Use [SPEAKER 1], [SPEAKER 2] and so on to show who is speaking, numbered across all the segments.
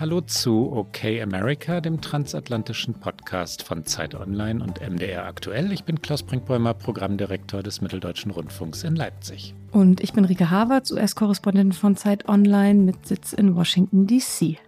[SPEAKER 1] Hallo zu OK America, dem transatlantischen Podcast von Zeit Online und MDR Aktuell. Ich bin Klaus Brinkbäumer, Programmdirektor des Mitteldeutschen Rundfunks in Leipzig.
[SPEAKER 2] Und ich bin Rike Havertz, US-Korrespondentin von Zeit Online mit Sitz in Washington, D.C.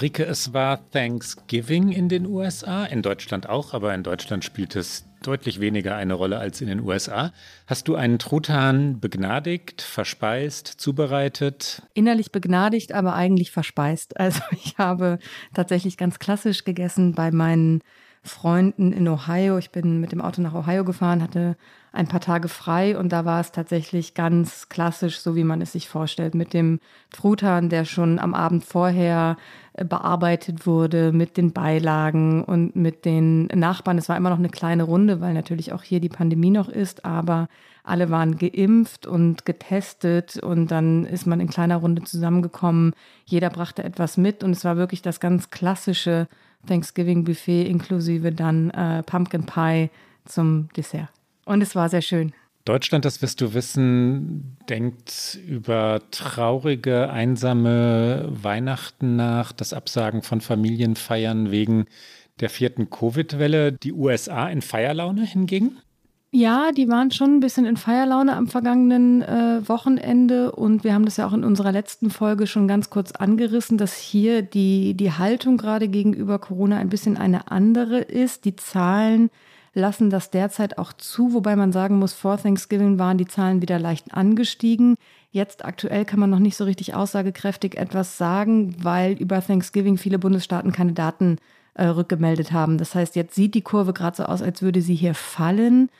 [SPEAKER 1] Rike, es war Thanksgiving in den USA, in Deutschland auch, aber in Deutschland spielt es deutlich weniger eine Rolle als in den USA. Hast du einen Truthahn begnadigt, verspeist, zubereitet?
[SPEAKER 2] Innerlich begnadigt, aber eigentlich verspeist. Also ich habe tatsächlich ganz klassisch gegessen bei meinen Freunden in Ohio. Ich bin mit dem Auto nach Ohio gefahren, hatte ein paar Tage frei und da war es tatsächlich ganz klassisch, so wie man es sich vorstellt, mit dem Truthahn, der schon am Abend vorher äh, bearbeitet wurde, mit den Beilagen und mit den Nachbarn. Es war immer noch eine kleine Runde, weil natürlich auch hier die Pandemie noch ist, aber alle waren geimpft und getestet und dann ist man in kleiner Runde zusammengekommen. Jeder brachte etwas mit und es war wirklich das ganz klassische Thanksgiving Buffet inklusive dann äh, Pumpkin Pie zum Dessert. Und es war sehr schön.
[SPEAKER 1] Deutschland, das wirst du wissen, denkt über traurige, einsame Weihnachten nach, das Absagen von Familienfeiern wegen der vierten Covid-Welle. Die USA in Feierlaune hingegen?
[SPEAKER 2] Ja, die waren schon ein bisschen in Feierlaune am vergangenen äh, Wochenende und wir haben das ja auch in unserer letzten Folge schon ganz kurz angerissen, dass hier die, die Haltung gerade gegenüber Corona ein bisschen eine andere ist. Die Zahlen lassen das derzeit auch zu, wobei man sagen muss, vor Thanksgiving waren die Zahlen wieder leicht angestiegen. Jetzt aktuell kann man noch nicht so richtig aussagekräftig etwas sagen, weil über Thanksgiving viele Bundesstaaten keine Daten äh, rückgemeldet haben. Das heißt, jetzt sieht die Kurve gerade so aus, als würde sie hier fallen.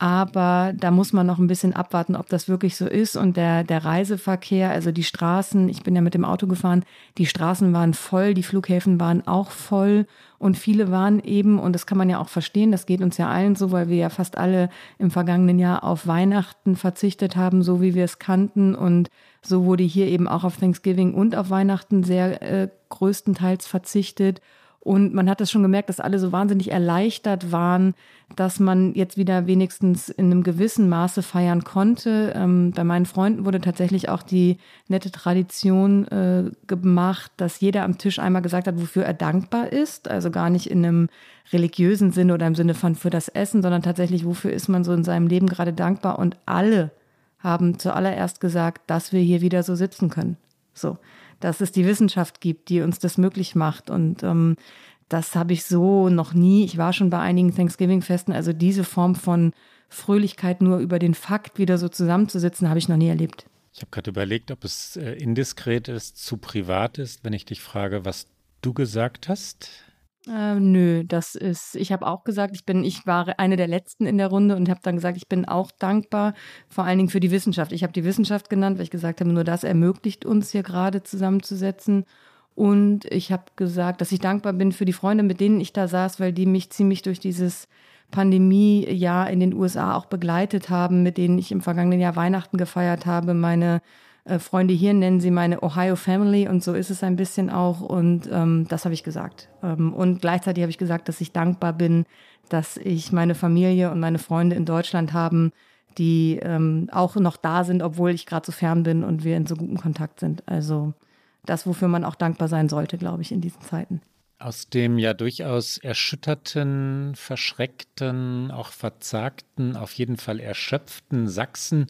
[SPEAKER 2] Aber da muss man noch ein bisschen abwarten, ob das wirklich so ist. Und der, der Reiseverkehr, also die Straßen, ich bin ja mit dem Auto gefahren, die Straßen waren voll, die Flughäfen waren auch voll. Und viele waren eben, und das kann man ja auch verstehen, das geht uns ja allen so, weil wir ja fast alle im vergangenen Jahr auf Weihnachten verzichtet haben, so wie wir es kannten. Und so wurde hier eben auch auf Thanksgiving und auf Weihnachten sehr äh, größtenteils verzichtet. Und man hat es schon gemerkt, dass alle so wahnsinnig erleichtert waren, dass man jetzt wieder wenigstens in einem gewissen Maße feiern konnte. Ähm, bei meinen Freunden wurde tatsächlich auch die nette Tradition äh, gemacht, dass jeder am Tisch einmal gesagt hat, wofür er dankbar ist. Also gar nicht in einem religiösen Sinne oder im Sinne von für das Essen, sondern tatsächlich, wofür ist man so in seinem Leben gerade dankbar. Und alle haben zuallererst gesagt, dass wir hier wieder so sitzen können. So dass es die Wissenschaft gibt, die uns das möglich macht. Und ähm, das habe ich so noch nie. Ich war schon bei einigen Thanksgiving-Festen, also diese Form von Fröhlichkeit nur über den Fakt wieder so zusammenzusitzen, habe ich noch nie erlebt.
[SPEAKER 1] Ich habe gerade überlegt, ob es äh, indiskret ist, zu privat ist, wenn ich dich frage, was du gesagt hast.
[SPEAKER 2] Äh, nö, das ist, ich habe auch gesagt, ich bin, ich war eine der letzten in der Runde und habe dann gesagt, ich bin auch dankbar, vor allen Dingen für die Wissenschaft. Ich habe die Wissenschaft genannt, weil ich gesagt habe, nur das ermöglicht uns hier gerade zusammenzusetzen. Und ich habe gesagt, dass ich dankbar bin für die Freunde, mit denen ich da saß, weil die mich ziemlich durch dieses Pandemie-Jahr in den USA auch begleitet haben, mit denen ich im vergangenen Jahr Weihnachten gefeiert habe, meine äh, Freunde hier nennen sie meine Ohio Family und so ist es ein bisschen auch und ähm, das habe ich gesagt. Ähm, und gleichzeitig habe ich gesagt, dass ich dankbar bin, dass ich meine Familie und meine Freunde in Deutschland haben, die ähm, auch noch da sind, obwohl ich gerade so fern bin und wir in so gutem Kontakt sind. Also das, wofür man auch dankbar sein sollte, glaube ich, in diesen Zeiten.
[SPEAKER 1] Aus dem ja durchaus erschütterten, verschreckten, auch verzagten, auf jeden Fall erschöpften Sachsen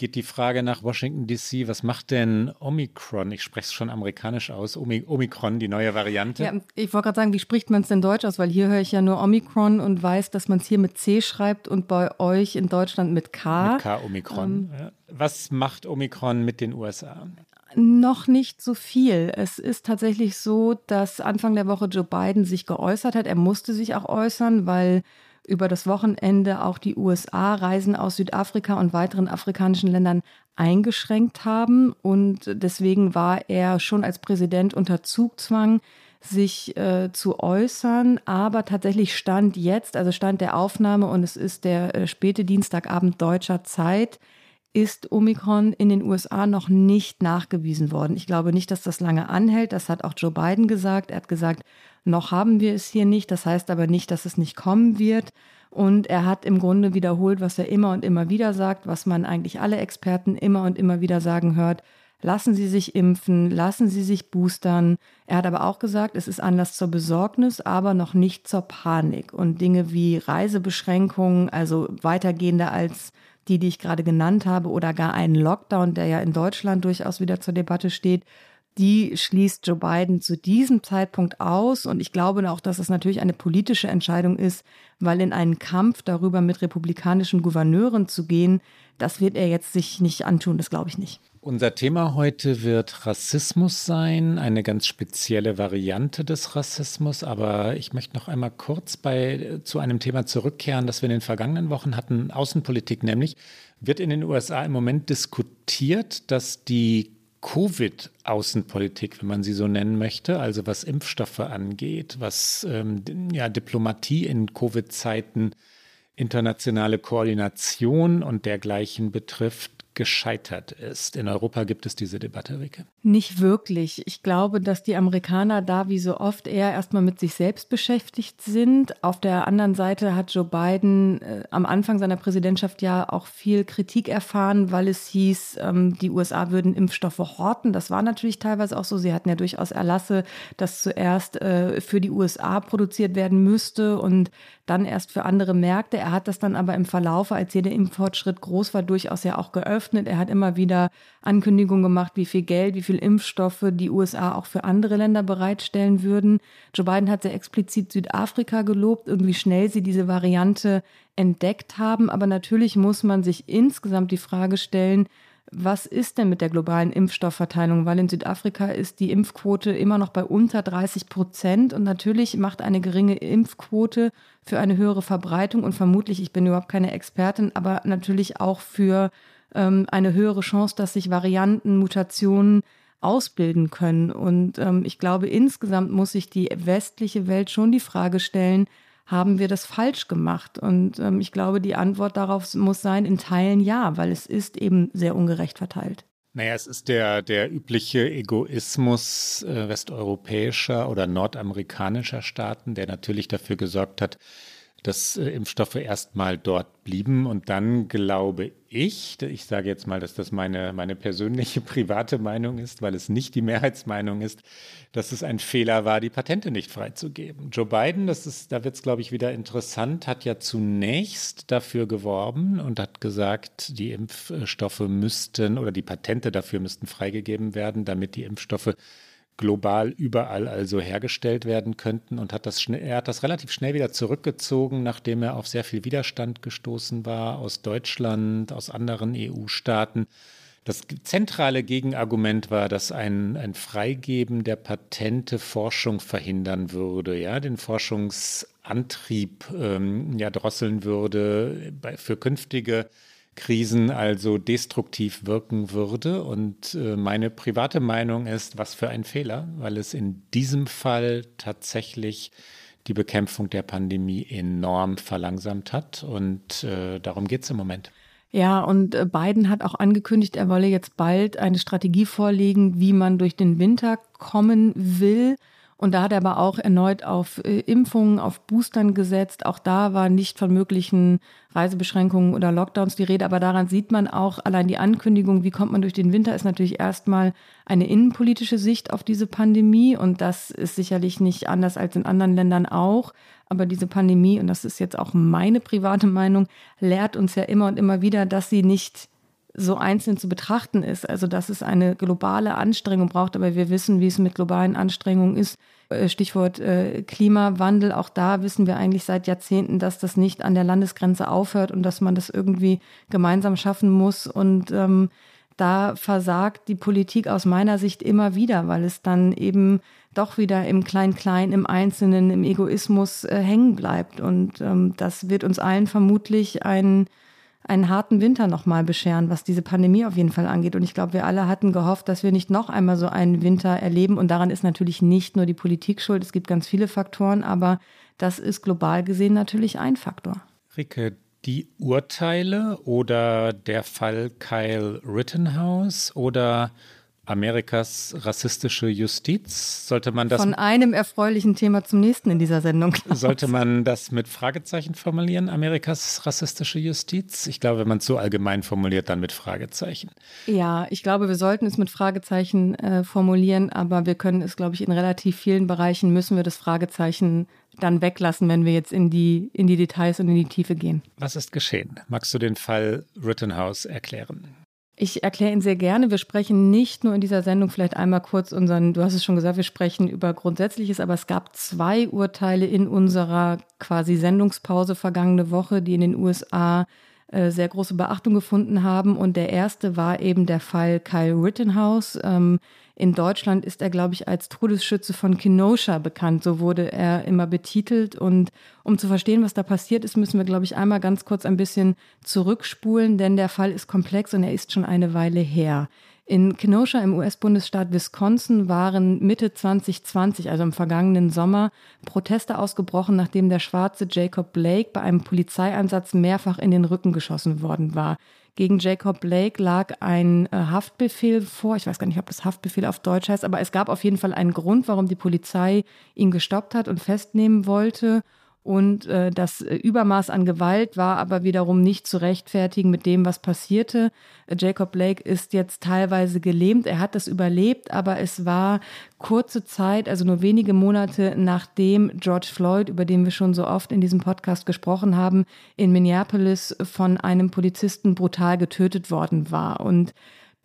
[SPEAKER 1] geht die Frage nach Washington DC. Was macht denn Omikron? Ich spreche es schon amerikanisch aus. Omikron, die neue Variante.
[SPEAKER 2] Ja, ich wollte gerade sagen, wie spricht man es denn deutsch aus? Weil hier höre ich ja nur Omikron und weiß, dass man es hier mit C schreibt und bei euch in Deutschland mit K.
[SPEAKER 1] Mit K Omikron. Ähm, Was macht Omikron mit den USA?
[SPEAKER 2] Noch nicht so viel. Es ist tatsächlich so, dass Anfang der Woche Joe Biden sich geäußert hat. Er musste sich auch äußern, weil über das Wochenende auch die USA Reisen aus Südafrika und weiteren afrikanischen Ländern eingeschränkt haben. Und deswegen war er schon als Präsident unter Zugzwang, sich äh, zu äußern. Aber tatsächlich stand jetzt, also stand der Aufnahme und es ist der äh, späte Dienstagabend deutscher Zeit, ist Omikron in den USA noch nicht nachgewiesen worden. Ich glaube nicht, dass das lange anhält. Das hat auch Joe Biden gesagt. Er hat gesagt, noch haben wir es hier nicht. Das heißt aber nicht, dass es nicht kommen wird. Und er hat im Grunde wiederholt, was er immer und immer wieder sagt, was man eigentlich alle Experten immer und immer wieder sagen hört. Lassen Sie sich impfen, lassen Sie sich boostern. Er hat aber auch gesagt, es ist Anlass zur Besorgnis, aber noch nicht zur Panik. Und Dinge wie Reisebeschränkungen, also weitergehender als die, die ich gerade genannt habe, oder gar einen Lockdown, der ja in Deutschland durchaus wieder zur Debatte steht, die schließt Joe Biden zu diesem Zeitpunkt aus. Und ich glaube auch, dass es natürlich eine politische Entscheidung ist, weil in einen Kampf darüber mit republikanischen Gouverneuren zu gehen, das wird er jetzt sich nicht antun, das glaube ich nicht.
[SPEAKER 1] Unser Thema heute wird Rassismus sein, eine ganz spezielle Variante des Rassismus. Aber ich möchte noch einmal kurz bei, zu einem Thema zurückkehren, das wir in den vergangenen Wochen hatten, Außenpolitik nämlich. Wird in den USA im Moment diskutiert, dass die Covid-Außenpolitik, wenn man sie so nennen möchte, also was Impfstoffe angeht, was ähm, ja, Diplomatie in Covid-Zeiten, internationale Koordination und dergleichen betrifft, gescheitert ist. In Europa gibt es diese Debatte, Rike.
[SPEAKER 2] Nicht wirklich. Ich glaube, dass die Amerikaner da wie so oft eher erstmal mit sich selbst beschäftigt sind. Auf der anderen Seite hat Joe Biden äh, am Anfang seiner Präsidentschaft ja auch viel Kritik erfahren, weil es hieß, ähm, die USA würden Impfstoffe horten. Das war natürlich teilweise auch so. Sie hatten ja durchaus Erlasse, dass zuerst äh, für die USA produziert werden müsste und dann erst für andere Märkte. Er hat das dann aber im Verlauf, als jeder Importschritt groß war, durchaus ja auch geöffnet. Er hat immer wieder Ankündigungen gemacht, wie viel Geld, wie viel Impfstoffe die USA auch für andere Länder bereitstellen würden. Joe Biden hat sehr explizit Südafrika gelobt und wie schnell sie diese Variante entdeckt haben. Aber natürlich muss man sich insgesamt die Frage stellen, was ist denn mit der globalen Impfstoffverteilung? Weil in Südafrika ist die Impfquote immer noch bei unter 30 Prozent und natürlich macht eine geringe Impfquote für eine höhere Verbreitung und vermutlich, ich bin überhaupt keine Expertin, aber natürlich auch für ähm, eine höhere Chance, dass sich Varianten, Mutationen ausbilden können. Und ähm, ich glaube, insgesamt muss sich die westliche Welt schon die Frage stellen, haben wir das falsch gemacht? Und ähm, ich glaube, die Antwort darauf muss sein, in Teilen ja, weil es ist eben sehr ungerecht verteilt.
[SPEAKER 1] Naja, es ist der, der übliche Egoismus äh, westeuropäischer oder nordamerikanischer Staaten, der natürlich dafür gesorgt hat, dass äh, Impfstoffe erstmal dort blieben. Und dann glaube ich, ich sage jetzt mal, dass das meine, meine persönliche private Meinung ist, weil es nicht die Mehrheitsmeinung ist, dass es ein Fehler war, die Patente nicht freizugeben. Joe Biden, das ist, da wird es, glaube ich, wieder interessant, hat ja zunächst dafür geworben und hat gesagt, die Impfstoffe müssten oder die Patente dafür müssten freigegeben werden, damit die Impfstoffe global überall also hergestellt werden könnten und hat das schnell, er hat das relativ schnell wieder zurückgezogen, nachdem er auf sehr viel Widerstand gestoßen war aus Deutschland, aus anderen EU-Staaten. Das zentrale Gegenargument war, dass ein, ein Freigeben der Patente Forschung verhindern würde, ja, den Forschungsantrieb ähm, ja drosseln würde bei, für künftige Krisen also destruktiv wirken würde. Und äh, meine private Meinung ist, was für ein Fehler, weil es in diesem Fall tatsächlich die Bekämpfung der Pandemie enorm verlangsamt hat. Und äh, darum geht es im Moment.
[SPEAKER 2] Ja, und äh, Biden hat auch angekündigt, er wolle jetzt bald eine Strategie vorlegen, wie man durch den Winter kommen will. Und da hat er aber auch erneut auf äh, Impfungen, auf Boostern gesetzt. Auch da war nicht von möglichen Reisebeschränkungen oder Lockdowns die Rede. Aber daran sieht man auch allein die Ankündigung, wie kommt man durch den Winter, ist natürlich erstmal eine innenpolitische Sicht auf diese Pandemie. Und das ist sicherlich nicht anders als in anderen Ländern auch. Aber diese Pandemie, und das ist jetzt auch meine private Meinung, lehrt uns ja immer und immer wieder, dass sie nicht so einzeln zu betrachten ist. Also dass es eine globale Anstrengung braucht, aber wir wissen, wie es mit globalen Anstrengungen ist. Äh, Stichwort äh, Klimawandel, auch da wissen wir eigentlich seit Jahrzehnten, dass das nicht an der Landesgrenze aufhört und dass man das irgendwie gemeinsam schaffen muss. Und ähm, da versagt die Politik aus meiner Sicht immer wieder, weil es dann eben doch wieder im Klein-Klein, im Einzelnen, im Egoismus äh, hängen bleibt. Und ähm, das wird uns allen vermutlich ein einen harten Winter nochmal bescheren, was diese Pandemie auf jeden Fall angeht. Und ich glaube, wir alle hatten gehofft, dass wir nicht noch einmal so einen Winter erleben. Und daran ist natürlich nicht nur die Politik schuld. Es gibt ganz viele Faktoren, aber das ist global gesehen natürlich ein Faktor.
[SPEAKER 1] Rike, die Urteile oder der Fall Kyle Rittenhouse oder Amerikas rassistische Justiz? Sollte man das.
[SPEAKER 2] Von einem erfreulichen Thema zum nächsten in dieser Sendung.
[SPEAKER 1] Sollte man das mit Fragezeichen formulieren, Amerikas rassistische Justiz? Ich glaube, wenn man es so allgemein formuliert, dann mit Fragezeichen.
[SPEAKER 2] Ja, ich glaube, wir sollten es mit Fragezeichen äh, formulieren, aber wir können es, glaube ich, in relativ vielen Bereichen müssen wir das Fragezeichen dann weglassen, wenn wir jetzt in die, in die Details und in die Tiefe gehen.
[SPEAKER 1] Was ist geschehen? Magst du den Fall Rittenhouse erklären?
[SPEAKER 2] Ich erkläre ihn sehr gerne. Wir sprechen nicht nur in dieser Sendung vielleicht einmal kurz unseren, du hast es schon gesagt, wir sprechen über Grundsätzliches, aber es gab zwei Urteile in unserer quasi Sendungspause vergangene Woche, die in den USA äh, sehr große Beachtung gefunden haben. Und der erste war eben der Fall Kyle Rittenhouse. Ähm, in Deutschland ist er, glaube ich, als Todesschütze von Kenosha bekannt. So wurde er immer betitelt. Und um zu verstehen, was da passiert ist, müssen wir, glaube ich, einmal ganz kurz ein bisschen zurückspulen, denn der Fall ist komplex und er ist schon eine Weile her. In Kenosha im US-Bundesstaat Wisconsin waren Mitte 2020, also im vergangenen Sommer, Proteste ausgebrochen, nachdem der schwarze Jacob Blake bei einem Polizeieinsatz mehrfach in den Rücken geschossen worden war. Gegen Jacob Blake lag ein äh, Haftbefehl vor. Ich weiß gar nicht, ob das Haftbefehl auf Deutsch heißt, aber es gab auf jeden Fall einen Grund, warum die Polizei ihn gestoppt hat und festnehmen wollte. Und äh, das äh, Übermaß an Gewalt war aber wiederum nicht zu rechtfertigen mit dem, was passierte. Jacob Blake ist jetzt teilweise gelähmt. Er hat das überlebt, aber es war kurze Zeit, also nur wenige Monate nachdem George Floyd, über den wir schon so oft in diesem Podcast gesprochen haben, in Minneapolis von einem Polizisten brutal getötet worden war. Und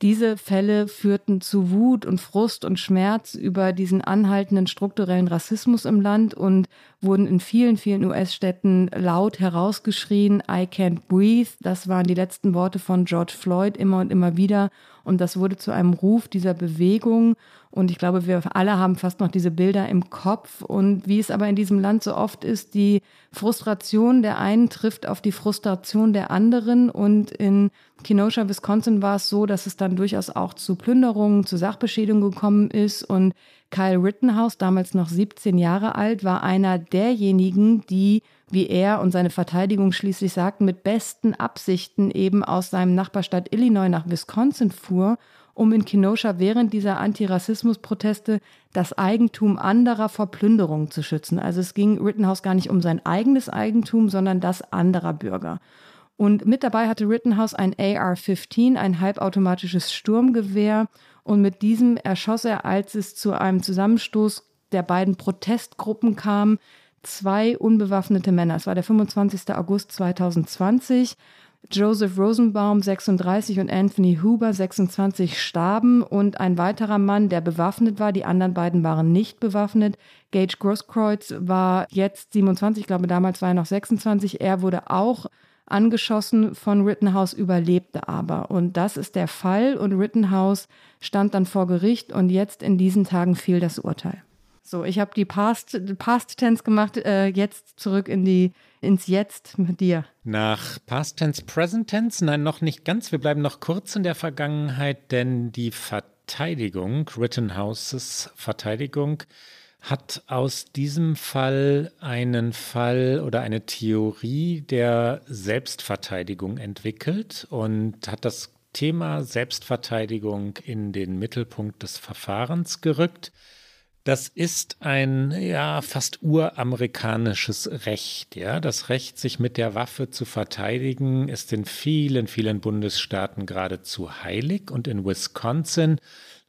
[SPEAKER 2] diese Fälle führten zu Wut und Frust und Schmerz über diesen anhaltenden strukturellen Rassismus im Land und wurden in vielen, vielen US-Städten laut herausgeschrien, I can't breathe. Das waren die letzten Worte von George Floyd immer und immer wieder. Und das wurde zu einem Ruf dieser Bewegung. Und ich glaube, wir alle haben fast noch diese Bilder im Kopf. Und wie es aber in diesem Land so oft ist, die Frustration der einen trifft auf die Frustration der anderen. Und in Kenosha, Wisconsin war es so, dass es dann durchaus auch zu Plünderungen, zu Sachbeschädigungen gekommen ist. Und Kyle Rittenhouse, damals noch 17 Jahre alt, war einer derjenigen, die, wie er und seine Verteidigung schließlich sagten, mit besten Absichten eben aus seinem Nachbarstaat Illinois nach Wisconsin fuhr um in Kenosha während dieser Antirassismus-Proteste das Eigentum anderer vor Plünderung zu schützen. Also es ging Rittenhouse gar nicht um sein eigenes Eigentum, sondern das anderer Bürger. Und mit dabei hatte Rittenhouse ein AR-15, ein halbautomatisches Sturmgewehr. Und mit diesem erschoss er, als es zu einem Zusammenstoß der beiden Protestgruppen kam, zwei unbewaffnete Männer. Es war der 25. August 2020. Joseph Rosenbaum 36 und Anthony Huber 26 starben und ein weiterer Mann, der bewaffnet war, die anderen beiden waren nicht bewaffnet. Gage Grosskreuz war jetzt 27, ich glaube damals war er noch 26. Er wurde auch angeschossen von Rittenhouse, überlebte aber. Und das ist der Fall und Rittenhouse stand dann vor Gericht und jetzt in diesen Tagen fiel das Urteil. So, ich habe die Past, Past Tense gemacht, äh, jetzt zurück in die, ins Jetzt mit dir.
[SPEAKER 1] Nach Past Tense, Present Tense? Nein, noch nicht ganz. Wir bleiben noch kurz in der Vergangenheit, denn die Verteidigung, Rittenhouses Verteidigung, hat aus diesem Fall einen Fall oder eine Theorie der Selbstverteidigung entwickelt und hat das Thema Selbstverteidigung in den Mittelpunkt des Verfahrens gerückt. Das ist ein ja fast uramerikanisches Recht, ja. Das Recht, sich mit der Waffe zu verteidigen, ist in vielen, vielen Bundesstaaten geradezu heilig und in Wisconsin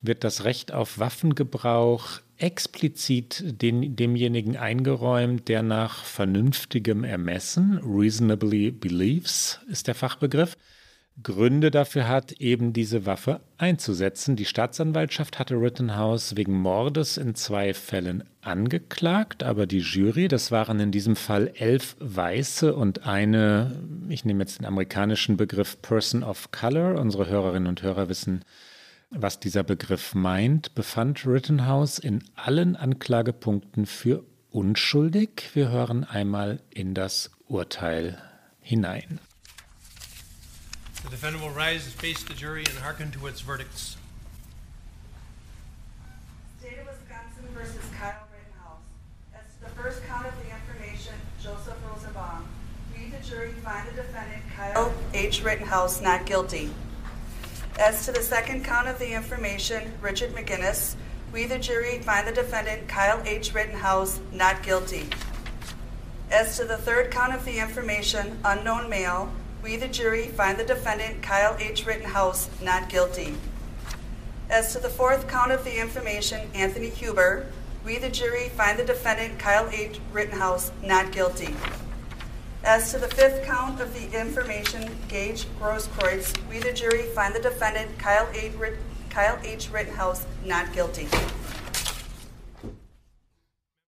[SPEAKER 1] wird das Recht auf Waffengebrauch explizit den, demjenigen eingeräumt, der nach vernünftigem Ermessen, reasonably believes ist der Fachbegriff, Gründe dafür hat, eben diese Waffe einzusetzen. Die Staatsanwaltschaft hatte Rittenhouse wegen Mordes in zwei Fällen angeklagt, aber die Jury, das waren in diesem Fall elf Weiße und eine, ich nehme jetzt den amerikanischen Begriff Person of Color, unsere Hörerinnen und Hörer wissen, was dieser Begriff meint, befand Rittenhouse in allen Anklagepunkten für unschuldig. Wir hören einmal in das Urteil hinein.
[SPEAKER 3] The defendant will rise and face the jury and hearken to its verdicts.
[SPEAKER 4] State of Wisconsin versus Kyle Rittenhouse. As to the first count of the information, Joseph Rosenbaum. We, the jury, find the defendant Kyle H. Rittenhouse not guilty. As to the second count of the information, Richard McGinnis, we, the jury, find the defendant Kyle H. Rittenhouse not guilty. As to the third count of the information, unknown male, we, the jury, find the defendant Kyle H. Rittenhouse not guilty. As to the fourth count of the information, Anthony Huber, we, the jury, find the defendant Kyle H. Rittenhouse not guilty. As to the fifth count of the information, Gage Grosskreutz, we, the jury, find the defendant Kyle H. Kyle H. Rittenhouse not guilty.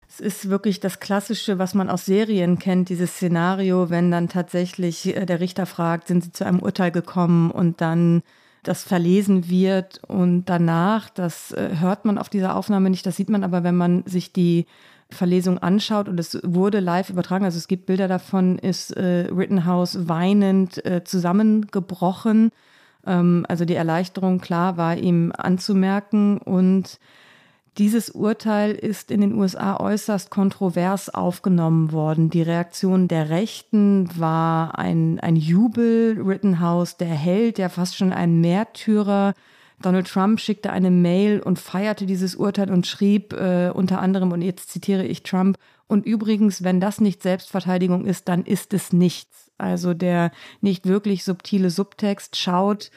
[SPEAKER 2] Es ist wirklich das Klassische, was man aus Serien kennt, dieses Szenario, wenn dann tatsächlich äh, der Richter fragt, sind Sie zu einem Urteil gekommen und dann das verlesen wird und danach, das äh, hört man auf dieser Aufnahme nicht, das sieht man aber, wenn man sich die Verlesung anschaut und es wurde live übertragen, also es gibt Bilder davon, ist äh, Rittenhouse weinend äh, zusammengebrochen. Ähm, also die Erleichterung, klar, war ihm anzumerken und dieses Urteil ist in den USA äußerst kontrovers aufgenommen worden. Die Reaktion der Rechten war ein, ein Jubel. Rittenhouse, der Held, der fast schon ein Märtyrer. Donald Trump schickte eine Mail und feierte dieses Urteil und schrieb äh, unter anderem, und jetzt zitiere ich Trump, und übrigens, wenn das nicht Selbstverteidigung ist, dann ist es nichts. Also der nicht wirklich subtile Subtext schaut,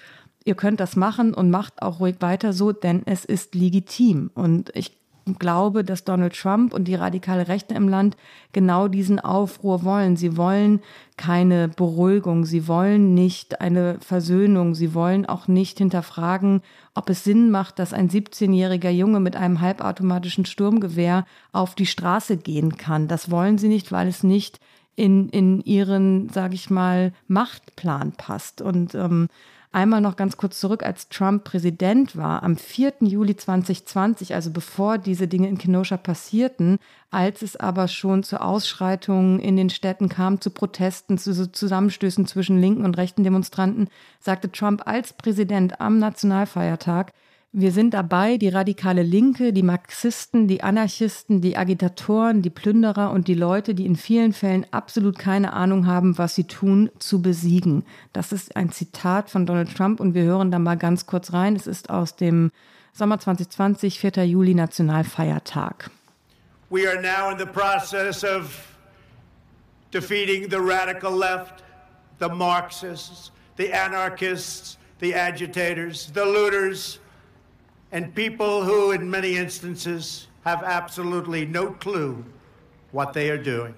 [SPEAKER 2] ihr könnt das machen und macht auch ruhig weiter so, denn es ist legitim. Und ich glaube, dass Donald Trump und die radikale Rechte im Land genau diesen Aufruhr wollen. Sie wollen keine Beruhigung, sie wollen nicht eine Versöhnung, sie wollen auch nicht hinterfragen, ob es Sinn macht, dass ein 17-jähriger Junge mit einem halbautomatischen Sturmgewehr auf die Straße gehen kann. Das wollen sie nicht, weil es nicht in, in ihren, sage ich mal, Machtplan passt. Und ähm, Einmal noch ganz kurz zurück, als Trump Präsident war, am 4. Juli 2020, also bevor diese Dinge in Kenosha passierten, als es aber schon zu Ausschreitungen in den Städten kam, zu Protesten, zu Zusammenstößen zwischen linken und rechten Demonstranten, sagte Trump als Präsident am Nationalfeiertag, wir sind dabei, die radikale Linke, die Marxisten, die Anarchisten, die Agitatoren, die Plünderer und die Leute, die in vielen Fällen absolut keine Ahnung haben, was sie tun, zu besiegen. Das ist ein Zitat von Donald Trump und wir hören da mal ganz kurz rein. Es ist aus dem Sommer 2020, 4. Juli, Nationalfeiertag.
[SPEAKER 5] We are now in the process of defeating the radical left, the Marxists, the anarchists, the agitators, the looters and people who, in many instances, have absolutely no clue what they are doing.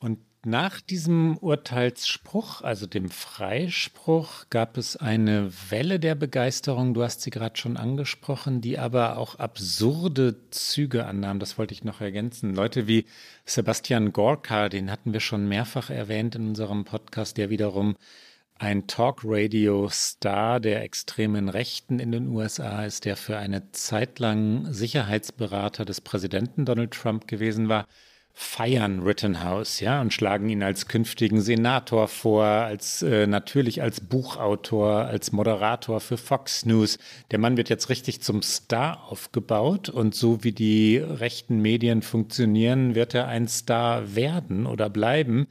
[SPEAKER 1] Und nach diesem Urteilsspruch, also dem Freispruch, gab es eine Welle der Begeisterung, du hast sie gerade schon angesprochen, die aber auch absurde Züge annahm. Das wollte ich noch ergänzen. Leute wie Sebastian Gorka, den hatten wir schon mehrfach erwähnt in unserem Podcast, der wiederum ein Talk-Radio-Star der extremen Rechten in den USA ist, der für eine Zeit lang Sicherheitsberater des Präsidenten Donald Trump gewesen war, feiern Rittenhouse, ja, und schlagen ihn als künftigen Senator vor, als äh, natürlich als Buchautor, als Moderator für Fox News. Der Mann wird jetzt richtig zum Star aufgebaut und so wie die rechten Medien funktionieren, wird er ein Star werden oder bleiben.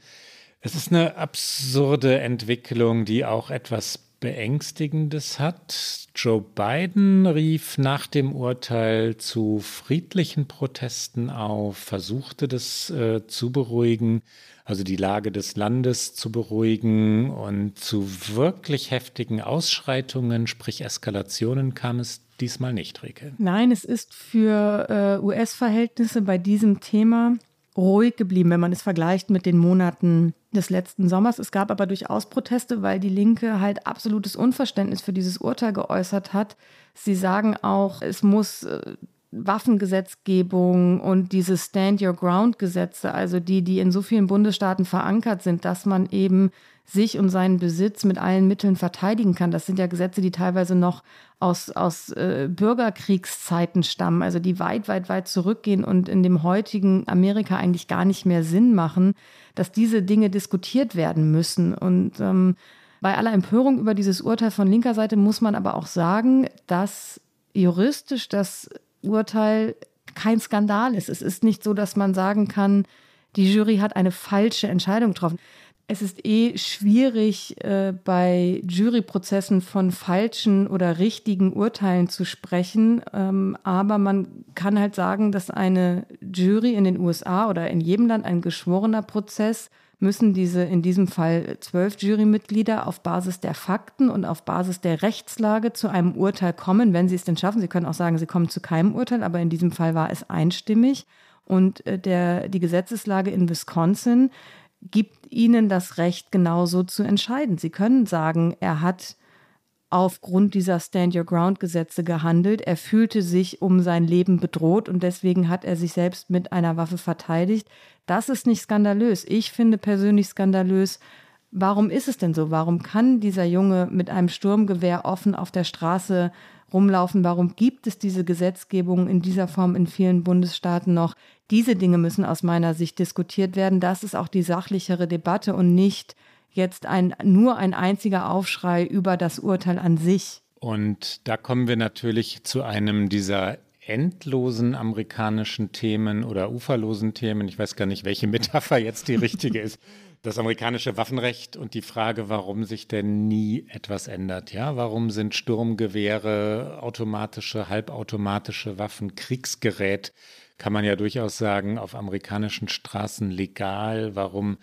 [SPEAKER 1] Es ist eine absurde Entwicklung, die auch etwas Beängstigendes hat. Joe Biden rief nach dem Urteil zu friedlichen Protesten auf, versuchte das äh, zu beruhigen, also die Lage des Landes zu beruhigen und zu wirklich heftigen Ausschreitungen, sprich Eskalationen kam es diesmal nicht, Rike.
[SPEAKER 2] Nein, es ist für äh, US-Verhältnisse bei diesem Thema ruhig geblieben, wenn man es vergleicht mit den Monaten des letzten Sommers. Es gab aber durchaus Proteste, weil die Linke halt absolutes Unverständnis für dieses Urteil geäußert hat. Sie sagen auch, es muss äh, Waffengesetzgebung und diese Stand Your Ground Gesetze, also die, die in so vielen Bundesstaaten verankert sind, dass man eben sich und seinen Besitz mit allen Mitteln verteidigen kann. Das sind ja Gesetze, die teilweise noch aus, aus äh, Bürgerkriegszeiten stammen, also die weit, weit, weit zurückgehen und in dem heutigen Amerika eigentlich gar nicht mehr Sinn machen, dass diese Dinge diskutiert werden müssen. Und ähm, Bei aller Empörung über dieses Urteil von linker Seite muss man aber auch sagen, dass juristisch das Urteil kein Skandal ist. Es ist nicht so, dass man sagen kann, die Jury hat eine falsche Entscheidung getroffen. Es ist eh schwierig, äh, bei Juryprozessen von falschen oder richtigen Urteilen zu sprechen. Ähm, aber man kann halt sagen, dass eine Jury in den USA oder in jedem Land ein geschworener Prozess müssen diese in diesem Fall zwölf Jurymitglieder auf Basis der Fakten und auf Basis der Rechtslage zu einem Urteil kommen, wenn sie es denn schaffen. Sie können auch sagen, sie kommen zu keinem Urteil, aber in diesem Fall war es einstimmig. Und äh, der, die Gesetzeslage in Wisconsin gibt ihnen das Recht, genauso zu entscheiden. Sie können sagen, er hat aufgrund dieser Stand Your Ground Gesetze gehandelt. Er fühlte sich um sein Leben bedroht und deswegen hat er sich selbst mit einer Waffe verteidigt. Das ist nicht skandalös. Ich finde persönlich skandalös, warum ist es denn so? Warum kann dieser Junge mit einem Sturmgewehr offen auf der Straße rumlaufen? Warum gibt es diese Gesetzgebung in dieser Form in vielen Bundesstaaten noch? Diese Dinge müssen aus meiner Sicht diskutiert werden. Das ist auch die sachlichere Debatte und nicht jetzt ein, nur ein einziger Aufschrei über das Urteil an sich.
[SPEAKER 1] Und da kommen wir natürlich zu einem dieser endlosen amerikanischen Themen oder uferlosen Themen. Ich weiß gar nicht, welche Metapher jetzt die richtige ist das amerikanische Waffenrecht und die Frage, warum sich denn nie etwas ändert. Ja, warum sind Sturmgewehre, automatische, halbautomatische Waffen, Kriegsgerät, kann man ja durchaus sagen, auf amerikanischen Straßen legal? Warum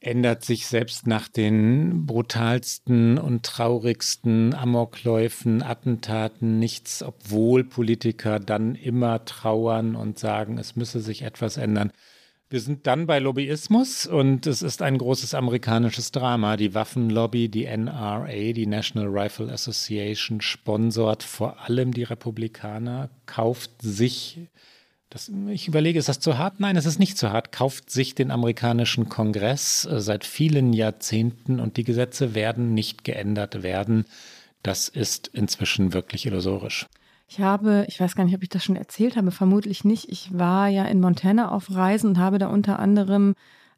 [SPEAKER 1] ändert sich selbst nach den brutalsten und traurigsten Amokläufen, Attentaten nichts, obwohl Politiker dann immer trauern und sagen, es müsse sich etwas ändern? Wir sind dann bei Lobbyismus und es ist ein großes amerikanisches Drama. Die Waffenlobby, die NRA, die National Rifle Association, sponsort vor allem die Republikaner, kauft sich, das, ich überlege, ist das zu hart? Nein, es ist nicht zu hart, kauft sich den amerikanischen Kongress äh, seit vielen Jahrzehnten und die Gesetze werden nicht geändert werden. Das ist inzwischen wirklich illusorisch.
[SPEAKER 2] Ich habe, ich weiß gar nicht, ob ich das schon erzählt habe, vermutlich nicht. Ich war ja in Montana auf Reisen und habe da unter anderem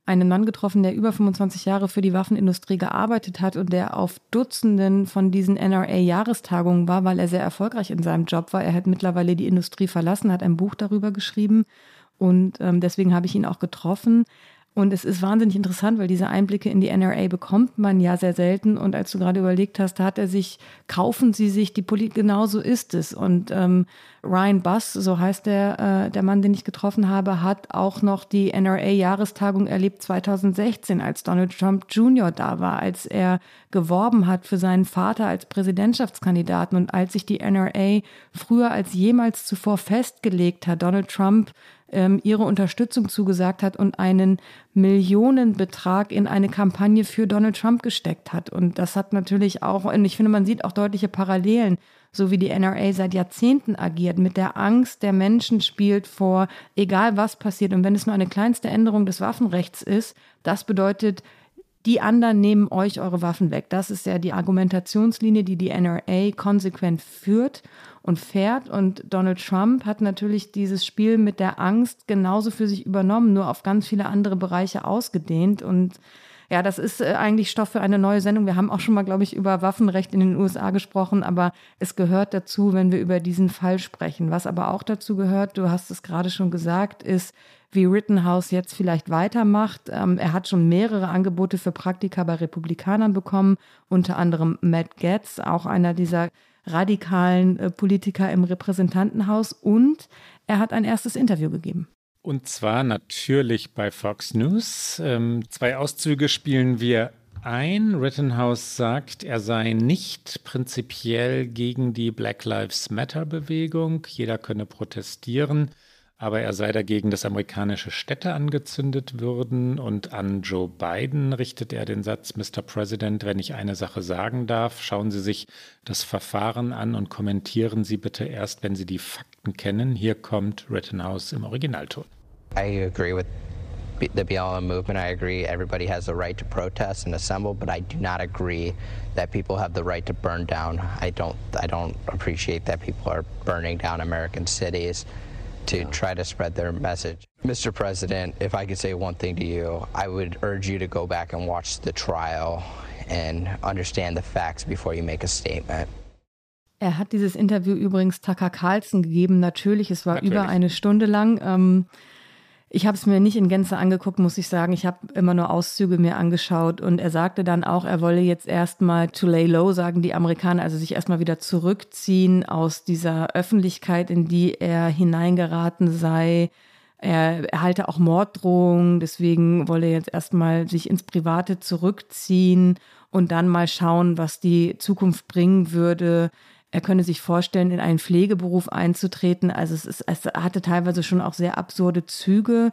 [SPEAKER 2] einen Mann getroffen, der über 25 Jahre für die Waffenindustrie gearbeitet hat und der auf Dutzenden von diesen NRA-Jahrestagungen war, weil er sehr erfolgreich in seinem Job war. Er hat mittlerweile die Industrie verlassen, hat ein Buch darüber geschrieben und ähm, deswegen habe ich ihn auch getroffen. Und es ist wahnsinnig interessant, weil diese Einblicke in die NRA bekommt man ja sehr selten. Und als du gerade überlegt hast, da hat er sich, kaufen Sie sich die Politik, genau so ist es. Und ähm, Ryan Buss, so heißt der, äh, der Mann, den ich getroffen habe, hat auch noch die NRA-Jahrestagung erlebt 2016, als Donald Trump Jr. da war, als er geworben hat für seinen Vater als Präsidentschaftskandidaten und als sich die NRA früher als jemals zuvor festgelegt hat, Donald Trump ähm, ihre Unterstützung zugesagt hat und einen Millionenbetrag in eine Kampagne für Donald Trump gesteckt hat. Und das hat natürlich auch, und ich finde, man sieht auch deutliche Parallelen, so wie die NRA seit Jahrzehnten agiert, mit der Angst der Menschen spielt vor, egal was passiert. Und wenn es nur eine kleinste Änderung des Waffenrechts ist, das bedeutet, die anderen nehmen euch eure Waffen weg. Das ist ja die Argumentationslinie, die die NRA konsequent führt und fährt. Und Donald Trump hat natürlich dieses Spiel mit der Angst genauso für sich übernommen, nur auf ganz viele andere Bereiche ausgedehnt. Und ja, das ist äh, eigentlich Stoff für eine neue Sendung. Wir haben auch schon mal, glaube ich, über Waffenrecht in den USA gesprochen, aber es gehört dazu, wenn wir über diesen Fall sprechen. Was aber auch dazu gehört, du hast es gerade schon gesagt, ist, wie Rittenhouse jetzt vielleicht weitermacht. Ähm, er hat schon mehrere Angebote für Praktika bei Republikanern bekommen, unter anderem Matt Getz, auch einer dieser radikalen äh, Politiker im Repräsentantenhaus und er hat ein erstes Interview gegeben.
[SPEAKER 1] Und zwar natürlich bei Fox News. Ähm, zwei Auszüge spielen wir ein. Rittenhouse sagt, er sei nicht prinzipiell gegen die Black Lives Matter-Bewegung. Jeder könne protestieren aber er sei dagegen, dass amerikanische Städte angezündet würden. Und an Joe Biden richtet er den Satz, Mr. President, wenn ich eine Sache sagen darf, schauen Sie sich das Verfahren an und kommentieren Sie bitte erst, wenn Sie die Fakten kennen. Hier kommt Rittenhouse im Originalton.
[SPEAKER 6] I agree with the BLM movement. I agree everybody has the right to protest and assemble, but I do not agree that people have the right to burn down. I don't I don't appreciate that people are burning down American cities. to try to spread their message. Mr. President, if I could say one thing to you, I would urge you to go back and watch the trial and understand the facts before you make a statement.
[SPEAKER 2] Er hat dieses Interview übrigens Tucker Carlson gegeben. Natürlich, es war
[SPEAKER 1] Natürlich.
[SPEAKER 2] über eine Stunde lang. Ähm, ich habe es mir nicht in Gänze angeguckt, muss ich sagen. Ich habe immer nur Auszüge mir angeschaut und er sagte dann auch, er wolle jetzt erstmal to lay low, sagen die Amerikaner, also sich erstmal wieder zurückziehen aus dieser Öffentlichkeit, in die er hineingeraten sei. Er erhalte auch Morddrohungen, deswegen wolle er jetzt erstmal sich ins Private zurückziehen und dann mal schauen, was die Zukunft bringen würde. Er könne sich vorstellen, in einen Pflegeberuf einzutreten. Also es, ist, es hatte teilweise schon auch sehr absurde Züge.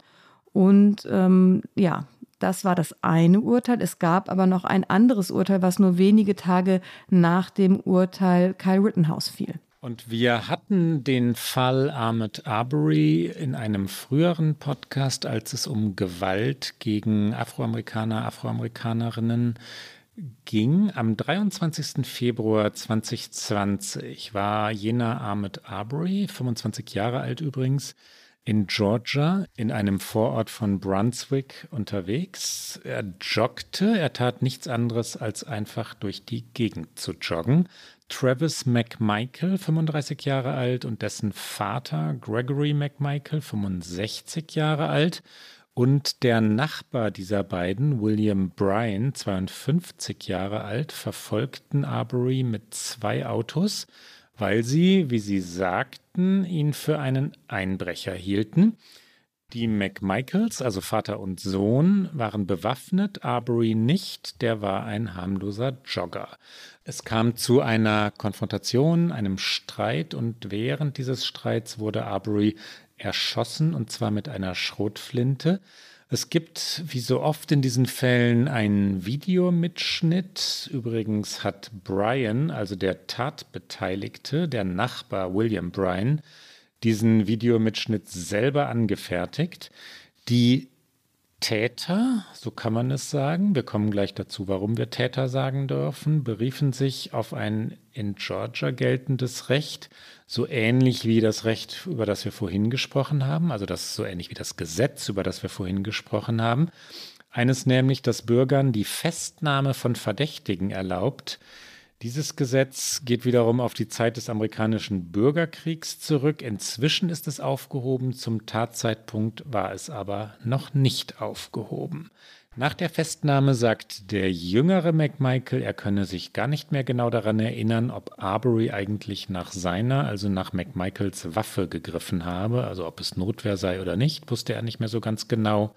[SPEAKER 2] Und ähm, ja, das war das eine Urteil. Es gab aber noch ein anderes Urteil, was nur wenige Tage nach dem Urteil Kyle Rittenhouse fiel.
[SPEAKER 1] Und wir hatten den Fall Ahmed Arbery in einem früheren Podcast, als es um Gewalt gegen Afroamerikaner, Afroamerikanerinnen ging. Am 23. Februar 2020 war jener Ahmed Arbery, 25 Jahre alt übrigens, in Georgia in einem Vorort von Brunswick unterwegs. Er joggte, er tat nichts anderes als einfach durch die Gegend zu joggen. Travis McMichael, 35 Jahre alt, und dessen Vater Gregory McMichael, 65 Jahre alt, und der Nachbar dieser beiden, William Bryan, 52 Jahre alt, verfolgten Arbery mit zwei Autos, weil sie, wie sie sagten, ihn für einen Einbrecher hielten. Die McMichaels, also Vater und Sohn, waren bewaffnet, Arbery nicht, der war ein harmloser Jogger. Es kam zu einer Konfrontation, einem Streit und während dieses Streits wurde Arbery erschossen und zwar mit einer Schrotflinte. Es gibt, wie so oft in diesen Fällen, einen Videomitschnitt. Übrigens hat Brian, also der Tatbeteiligte, der Nachbar William Bryan, diesen Videomitschnitt selber angefertigt. Die Täter, so kann man es sagen, wir kommen gleich dazu, warum wir Täter sagen dürfen, beriefen sich auf ein in Georgia geltendes Recht, so ähnlich wie das Recht, über das wir vorhin gesprochen haben, also das ist so ähnlich wie das Gesetz, über das wir vorhin gesprochen haben. Eines nämlich, das Bürgern die Festnahme von Verdächtigen erlaubt, dieses Gesetz geht wiederum auf die Zeit des amerikanischen Bürgerkriegs zurück. Inzwischen ist es aufgehoben, zum Tatzeitpunkt war es aber noch nicht aufgehoben. Nach der Festnahme sagt der jüngere McMichael, er könne sich gar nicht mehr genau daran erinnern, ob Arbery eigentlich nach seiner, also nach McMichaels Waffe gegriffen habe, also ob es Notwehr sei oder nicht, wusste er nicht mehr so ganz genau.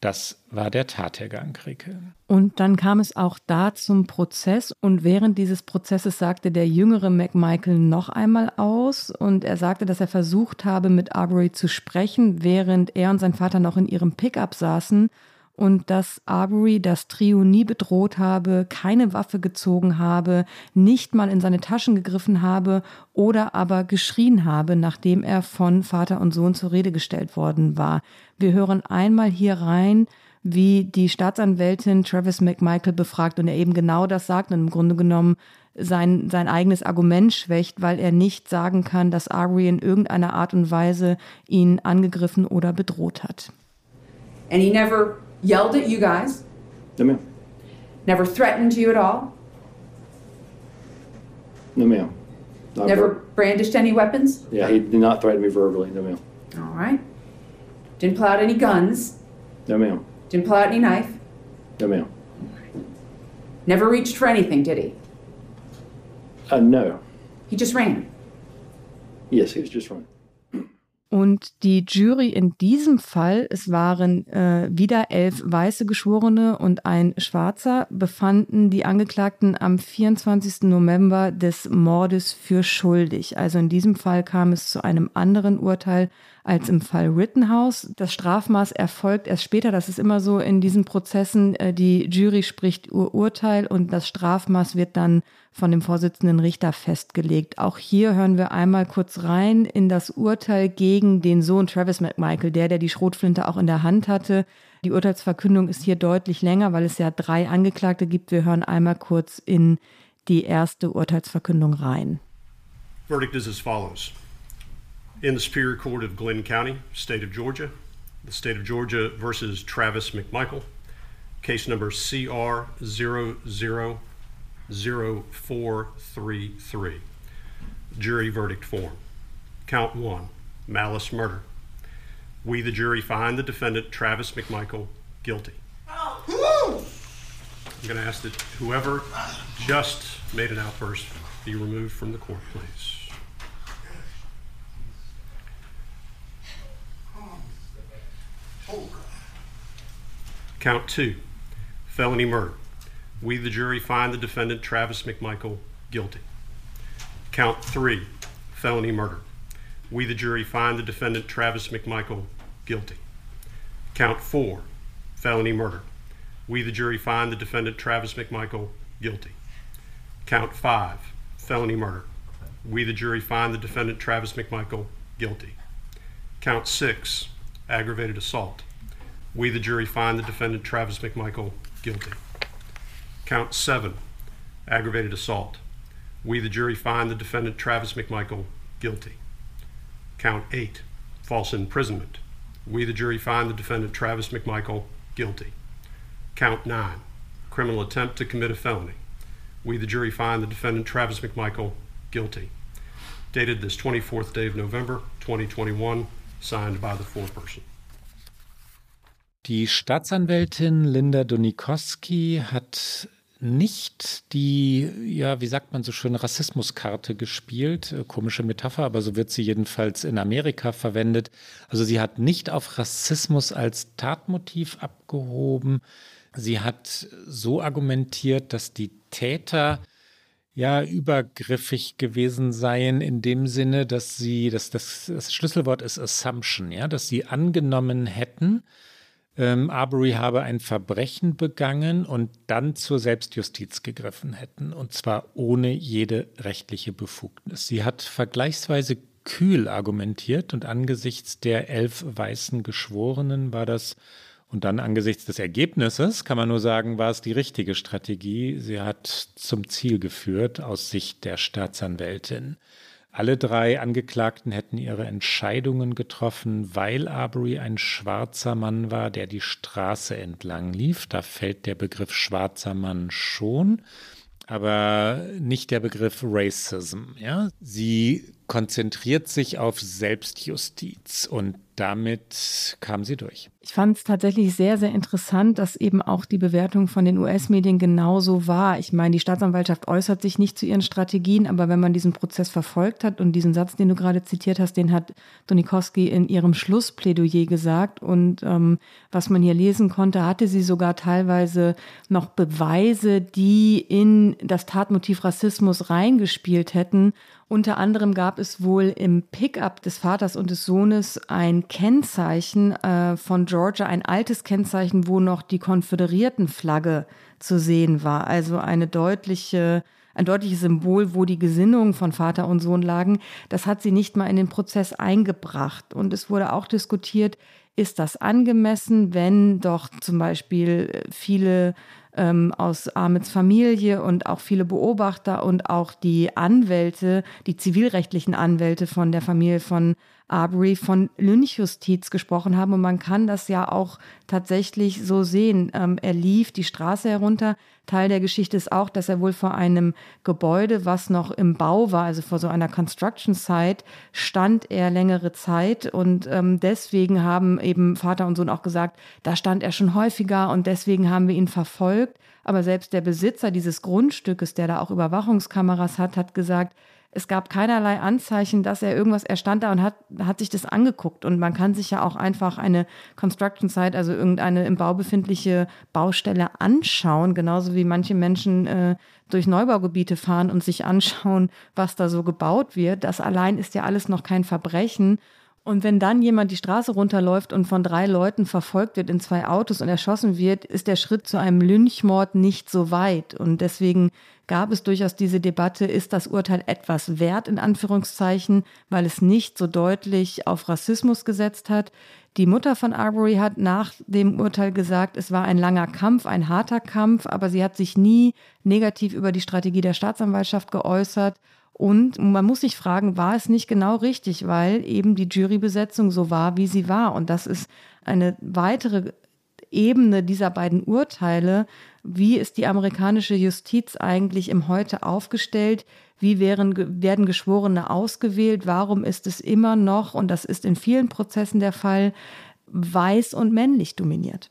[SPEAKER 1] Das war der Tathergang, Rike.
[SPEAKER 2] Und dann kam es auch da zum Prozess. Und während dieses Prozesses sagte der jüngere McMichael noch einmal aus. Und er sagte, dass er versucht habe, mit Arbery zu sprechen, während er und sein Vater noch in ihrem Pickup saßen und dass Arbery das Trio nie bedroht habe, keine Waffe gezogen habe, nicht mal in seine Taschen gegriffen habe oder aber geschrien habe, nachdem er von Vater und Sohn zur Rede gestellt worden war. Wir hören einmal hier rein, wie die Staatsanwältin Travis McMichael befragt und er eben genau das sagt und im Grunde genommen sein, sein eigenes Argument schwächt, weil er nicht sagen kann, dass Arbery in irgendeiner Art und Weise ihn angegriffen oder bedroht hat.
[SPEAKER 7] And he never yelled at you guys,
[SPEAKER 8] No, ma'am.
[SPEAKER 7] never threatened you at all,
[SPEAKER 8] No, ma'am. Not
[SPEAKER 7] never
[SPEAKER 8] ver-
[SPEAKER 7] brandished any weapons.
[SPEAKER 8] yeah, he did not threaten me verbally. No, ma'am.
[SPEAKER 7] All right. Didn't pull out any guns,
[SPEAKER 8] No, ma'am.
[SPEAKER 7] didn't pull out any knife,
[SPEAKER 8] No, ma'am.
[SPEAKER 7] never reached for anything, did he?
[SPEAKER 8] Uh, no.
[SPEAKER 7] He just ran.
[SPEAKER 8] Yes, he was just running.
[SPEAKER 2] Und die Jury in diesem Fall, es waren äh, wieder elf weiße Geschworene und ein Schwarzer, befanden die Angeklagten am 24. November des Mordes für schuldig. Also in diesem Fall kam es zu einem anderen Urteil als im Fall Rittenhouse. Das Strafmaß erfolgt erst später. Das ist immer so in diesen Prozessen. Äh, die Jury spricht Ur Urteil und das Strafmaß wird dann von dem Vorsitzenden Richter festgelegt. Auch hier hören wir einmal kurz rein in das Urteil gegen den Sohn Travis McMichael, der, der die Schrotflinte auch in der Hand hatte. Die Urteilsverkündung ist hier deutlich länger, weil es ja drei Angeklagte gibt. Wir hören einmal kurz in die erste Urteilsverkündung rein.
[SPEAKER 3] Verdict is as follows. In the Superior Court of Glenn County, State of Georgia, the State of Georgia versus Travis McMichael, case number CR 000433. Jury verdict form. Count one, malice murder. We, the jury, find the defendant, Travis McMichael, guilty. I'm going to ask that whoever just made an outburst be removed from the court, please. Count two, felony murder. We, the jury, find the defendant, Travis McMichael, guilty. Count three, felony murder. We, the jury, find the defendant, Travis McMichael, guilty. Count four, felony murder. We, the jury, find the defendant, Travis McMichael, guilty. Count five, felony murder. We, the jury, find the defendant, Travis McMichael, guilty. Count six, aggravated assault. We, the jury, find the defendant, Travis McMichael, guilty. Count seven, aggravated assault. We, the jury, find the defendant, Travis McMichael, guilty. Count eight, false imprisonment. We, the jury, find the defendant, Travis McMichael, guilty. Count nine, criminal attempt to commit a felony. We, the jury, find the defendant, Travis McMichael, guilty. Dated this 24th day of November, 2021, signed by the foreperson.
[SPEAKER 1] Die Staatsanwältin Linda Donikowski hat nicht die, ja, wie sagt man so schön, Rassismuskarte gespielt. Äh, komische Metapher, aber so wird sie jedenfalls in Amerika verwendet. Also sie hat nicht auf Rassismus als Tatmotiv abgehoben. Sie hat so argumentiert, dass die Täter ja übergriffig gewesen seien in dem Sinne, dass sie, dass das, das Schlüsselwort ist Assumption, ja, dass sie angenommen hätten, ähm, Arbery habe ein Verbrechen begangen und dann zur Selbstjustiz gegriffen hätten, und zwar ohne jede rechtliche Befugnis. Sie hat vergleichsweise kühl argumentiert und angesichts der elf weißen Geschworenen war das und dann angesichts des Ergebnisses kann man nur sagen, war es die richtige Strategie. Sie hat zum Ziel geführt aus Sicht der Staatsanwältin. Alle drei Angeklagten hätten ihre Entscheidungen getroffen, weil Arbery ein schwarzer Mann war, der die Straße entlang lief. Da fällt der Begriff schwarzer Mann schon, aber nicht der Begriff Racism. Ja? Sie konzentriert sich auf Selbstjustiz und damit kam sie durch.
[SPEAKER 2] Ich fand es tatsächlich sehr, sehr interessant, dass eben auch die Bewertung von den US-Medien genauso war. Ich meine, die Staatsanwaltschaft äußert sich nicht zu ihren Strategien, aber wenn man diesen Prozess verfolgt hat und diesen Satz, den du gerade zitiert hast, den hat Donikowski in ihrem Schlussplädoyer gesagt. Und ähm, was man hier lesen konnte, hatte sie sogar teilweise noch Beweise, die in das Tatmotiv Rassismus reingespielt hätten. Unter anderem gab es wohl im Pickup des Vaters und des Sohnes ein Kennzeichen äh, von Georgia, ein altes Kennzeichen, wo noch die Konföderiertenflagge zu sehen war. Also eine deutliche, ein deutliches Symbol, wo die Gesinnungen von Vater und Sohn lagen. Das hat sie nicht mal in den Prozess eingebracht. Und es wurde auch diskutiert, ist das angemessen, wenn doch zum Beispiel viele ähm, aus Ahmeds Familie und auch viele Beobachter und auch die Anwälte, die zivilrechtlichen Anwälte von der Familie von Arbery von Lynchjustiz gesprochen haben. Und man kann das ja auch tatsächlich so sehen. Ähm, er lief die Straße herunter. Teil der Geschichte ist auch, dass er wohl vor einem Gebäude, was noch im Bau war, also vor so einer Construction Site, stand er längere Zeit. Und ähm, deswegen haben eben Vater und Sohn auch gesagt, da stand er schon häufiger und deswegen haben wir ihn verfolgt. Aber selbst der Besitzer dieses Grundstückes, der da auch Überwachungskameras hat, hat gesagt, es gab keinerlei Anzeichen, dass er irgendwas, er stand da und hat, hat sich das angeguckt. Und man kann sich ja auch einfach eine Construction Site, also irgendeine im Bau befindliche Baustelle anschauen, genauso wie manche Menschen äh, durch Neubaugebiete fahren und sich anschauen, was da so gebaut wird. Das allein ist ja alles noch kein Verbrechen. Und wenn dann jemand die Straße runterläuft und von drei Leuten verfolgt wird in zwei Autos und erschossen wird, ist der Schritt zu einem Lynchmord nicht so weit. Und deswegen gab es durchaus diese Debatte, ist das Urteil etwas wert in Anführungszeichen, weil es nicht so deutlich auf Rassismus gesetzt hat. Die Mutter von Arbery hat nach dem Urteil gesagt, es war ein langer Kampf, ein harter Kampf, aber sie hat sich nie negativ über die Strategie der Staatsanwaltschaft geäußert. Und man muss sich fragen, war es nicht genau richtig, weil eben die Jurybesetzung so war, wie sie war. Und das ist eine weitere Ebene dieser beiden Urteile, wie ist die amerikanische Justiz eigentlich im Heute aufgestellt? Wie wären, werden Geschworene ausgewählt? Warum ist es immer noch, und das ist in vielen Prozessen der Fall, weiß und männlich dominiert?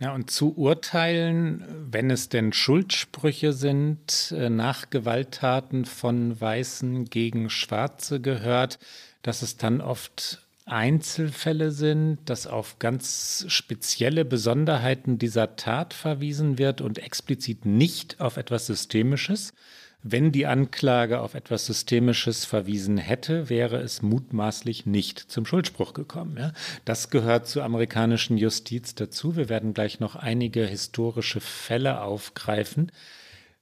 [SPEAKER 1] Ja, und zu urteilen, wenn es denn Schuldsprüche sind, äh, nach Gewalttaten von Weißen gegen Schwarze gehört, dass es dann oft Einzelfälle sind, dass auf ganz spezielle Besonderheiten dieser Tat verwiesen wird und explizit nicht auf etwas Systemisches. Wenn die Anklage auf etwas Systemisches verwiesen hätte, wäre es mutmaßlich nicht zum Schuldspruch gekommen. Ja? Das gehört zur amerikanischen Justiz dazu. Wir werden gleich noch einige historische Fälle aufgreifen.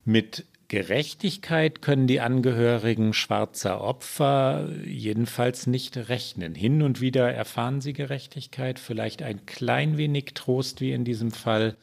[SPEAKER 1] Mit Gerechtigkeit können die Angehörigen schwarzer Opfer jedenfalls nicht rechnen. Hin und wieder erfahren sie Gerechtigkeit, vielleicht ein klein wenig Trost wie in diesem Fall,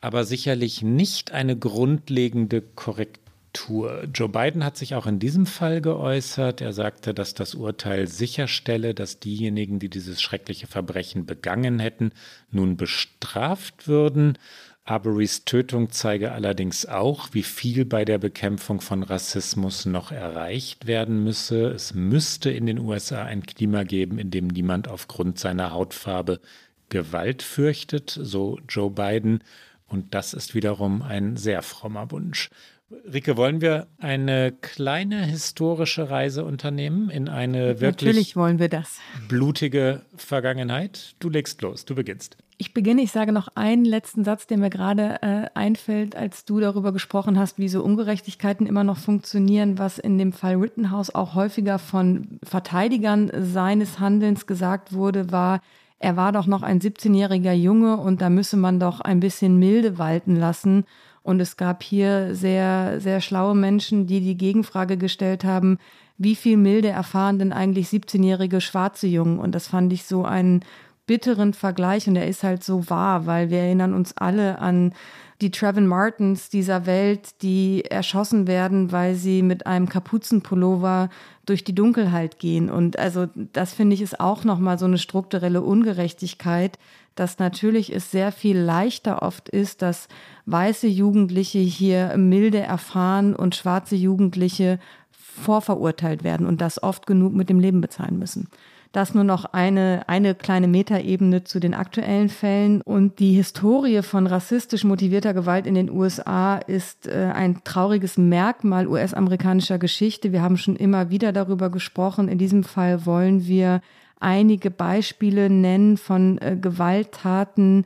[SPEAKER 1] aber sicherlich nicht eine grundlegende Korrektur Tour. Joe Biden hat sich auch in diesem Fall geäußert. Er sagte, dass das Urteil sicherstelle, dass diejenigen, die dieses schreckliche Verbrechen begangen hätten, nun bestraft würden. Arbery's Tötung zeige allerdings auch, wie viel bei der Bekämpfung von Rassismus noch erreicht werden müsse. Es müsste in den USA ein Klima geben, in dem niemand aufgrund seiner Hautfarbe Gewalt fürchtet, so Joe Biden. Und das ist wiederum ein sehr frommer Wunsch. Rike, wollen wir eine kleine historische Reise unternehmen in eine wirklich
[SPEAKER 2] wir das.
[SPEAKER 1] blutige Vergangenheit? Du legst los, du beginnst.
[SPEAKER 2] Ich beginne, ich sage noch einen letzten Satz, der mir gerade äh, einfällt, als du darüber gesprochen hast, wie so Ungerechtigkeiten immer noch funktionieren, was in dem Fall Rittenhouse auch häufiger von Verteidigern seines Handelns gesagt wurde, war, er war doch noch ein 17-jähriger Junge und da müsse man doch ein bisschen milde walten lassen. Und es gab hier sehr, sehr schlaue Menschen, die die Gegenfrage gestellt haben, wie viel Milde erfahren denn eigentlich 17-jährige schwarze Jungen? Und das fand ich so einen bitteren Vergleich und er ist halt so wahr, weil wir erinnern uns alle an die Trevin Martins dieser Welt, die erschossen werden, weil sie mit einem Kapuzenpullover durch die Dunkelheit gehen. Und also das finde ich ist auch nochmal so eine strukturelle Ungerechtigkeit, dass natürlich es sehr viel leichter oft ist, dass weiße Jugendliche hier milde erfahren und schwarze Jugendliche vorverurteilt werden und das oft genug mit dem Leben bezahlen müssen. Das nur noch eine, eine kleine Metaebene zu den aktuellen Fällen. Und die Historie von rassistisch motivierter Gewalt in den USA ist äh, ein trauriges Merkmal US-amerikanischer Geschichte. Wir haben schon immer wieder darüber gesprochen. In diesem Fall wollen wir einige Beispiele nennen von äh, Gewalttaten,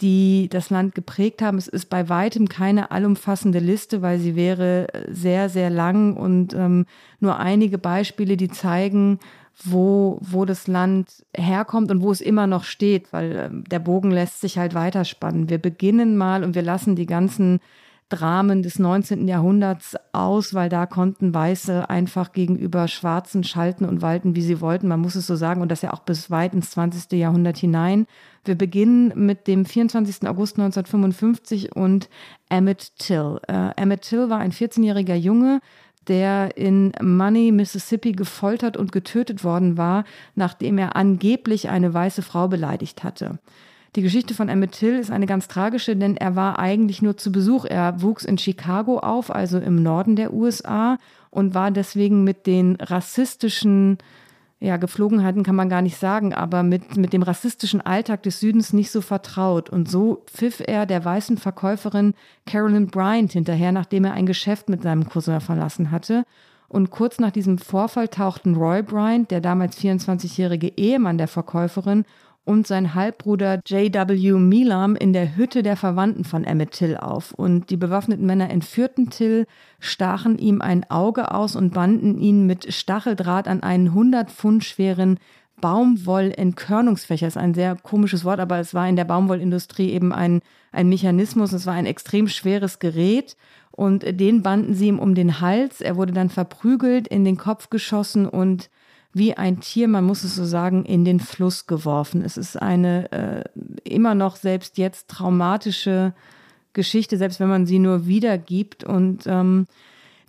[SPEAKER 2] die das Land geprägt haben. Es ist bei weitem keine allumfassende Liste, weil sie wäre sehr, sehr lang und ähm, nur einige Beispiele, die zeigen, wo, wo das Land herkommt und wo es immer noch steht, weil äh, der Bogen lässt sich halt weiterspannen. Wir beginnen mal und wir lassen die ganzen Dramen des 19. Jahrhunderts aus, weil da konnten Weiße einfach gegenüber Schwarzen schalten und walten, wie sie wollten. Man muss es so sagen und das ja auch bis weit ins 20. Jahrhundert hinein. Wir beginnen mit dem 24. August 1955 und Emmett Till. Äh, Emmett Till war ein 14-jähriger Junge, der in Money, Mississippi gefoltert und getötet worden war, nachdem er angeblich eine weiße Frau beleidigt hatte. Die Geschichte von Emmett Till ist eine ganz tragische, denn er war eigentlich nur zu Besuch. Er wuchs in Chicago auf, also im Norden der USA, und war deswegen mit den rassistischen ja, Geflogenheiten kann man gar nicht sagen, aber mit, mit dem rassistischen Alltag des Südens nicht so vertraut. Und so pfiff er der weißen Verkäuferin Carolyn Bryant hinterher, nachdem er ein Geschäft mit seinem Cousin verlassen hatte. Und kurz nach diesem Vorfall tauchten Roy Bryant, der damals 24-jährige Ehemann der Verkäuferin, und sein Halbbruder J.W. Milam in der Hütte der Verwandten von Emmett Till auf. Und die bewaffneten Männer entführten Till, stachen ihm ein Auge aus und banden ihn mit Stacheldraht an einen 100 Pfund schweren Baumwollentkörnungsfächer. Das ist ein sehr komisches Wort, aber es war in der Baumwollindustrie eben ein, ein Mechanismus. Es war ein extrem schweres Gerät und den banden sie ihm um den Hals. Er wurde dann verprügelt, in den Kopf geschossen und wie ein Tier, man muss es so sagen, in den Fluss geworfen. Es ist eine äh, immer noch selbst jetzt traumatische Geschichte, selbst wenn man sie nur wiedergibt. Und ähm,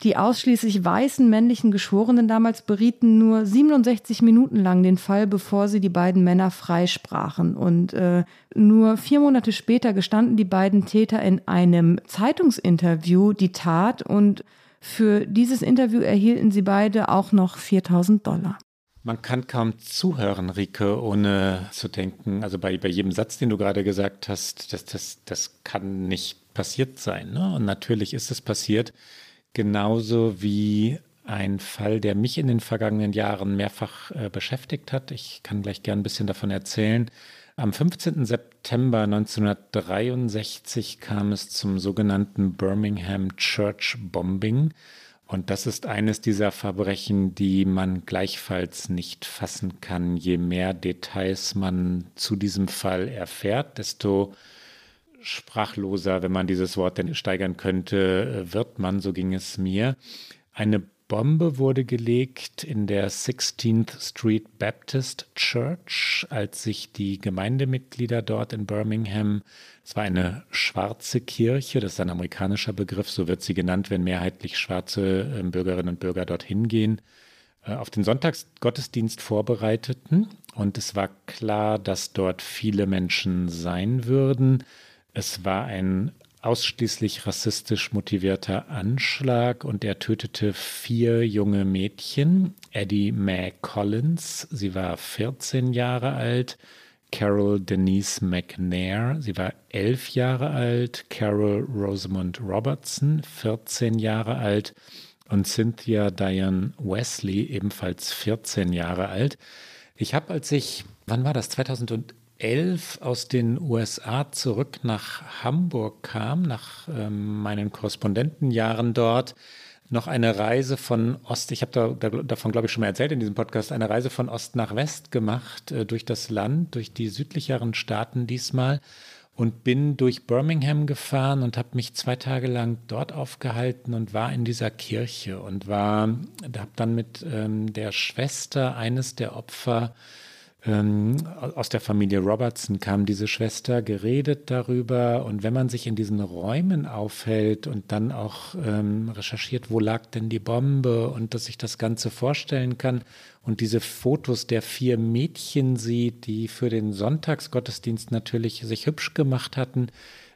[SPEAKER 2] Die ausschließlich weißen männlichen Geschworenen damals berieten nur 67 Minuten lang den Fall, bevor sie die beiden Männer freisprachen. Und äh, nur vier Monate später gestanden die beiden Täter in einem Zeitungsinterview die Tat und für dieses Interview erhielten sie beide auch noch 4000 Dollar.
[SPEAKER 1] Man kann kaum zuhören, Rike, ohne zu denken, also bei, bei jedem Satz, den du gerade gesagt hast, das, das, das kann nicht passiert sein. Ne? Und natürlich ist es passiert genauso wie ein Fall, der mich in den vergangenen Jahren mehrfach äh, beschäftigt hat. Ich kann gleich gern ein bisschen davon erzählen. Am 15. September 1963 kam es zum sogenannten Birmingham Church Bombing. Und das ist eines dieser Verbrechen, die man gleichfalls nicht fassen kann. Je mehr Details man zu diesem Fall erfährt, desto sprachloser, wenn man dieses Wort denn steigern könnte, wird man, so ging es mir. Eine Bombe wurde gelegt in der 16th Street Baptist Church, als sich die Gemeindemitglieder dort in Birmingham, es war eine schwarze Kirche, das ist ein amerikanischer Begriff, so wird sie genannt, wenn mehrheitlich schwarze ähm, Bürgerinnen und Bürger dorthin gehen, äh, auf den Sonntagsgottesdienst vorbereiteten. Und es war klar, dass dort viele Menschen sein würden. Es war ein ausschließlich rassistisch motivierter Anschlag und er tötete vier junge Mädchen. Eddie Mae Collins, sie war 14 Jahre alt. Carol Denise McNair, sie war elf Jahre alt. Carol Rosamond Robertson, 14 Jahre alt. Und Cynthia Diane Wesley, ebenfalls 14 Jahre alt. Ich habe, als ich, wann war das? 2011 2011 aus den USA zurück nach Hamburg kam, nach ähm, meinen Korrespondentenjahren dort, noch eine Reise von Ost, ich habe da, da, davon, glaube ich, schon mal erzählt in diesem Podcast, eine Reise von Ost nach West gemacht, äh, durch das Land, durch die südlicheren Staaten diesmal und bin durch Birmingham gefahren und habe mich zwei Tage lang dort aufgehalten und war in dieser Kirche und war, habe dann mit ähm, der Schwester eines der Opfer ähm, aus der Familie Robertson kam diese Schwester geredet darüber. Und wenn man sich in diesen Räumen aufhält und dann auch ähm, recherchiert, wo lag denn die Bombe und dass sich das Ganze vorstellen kann und diese Fotos der vier Mädchen sieht, die für den Sonntagsgottesdienst natürlich sich hübsch gemacht hatten,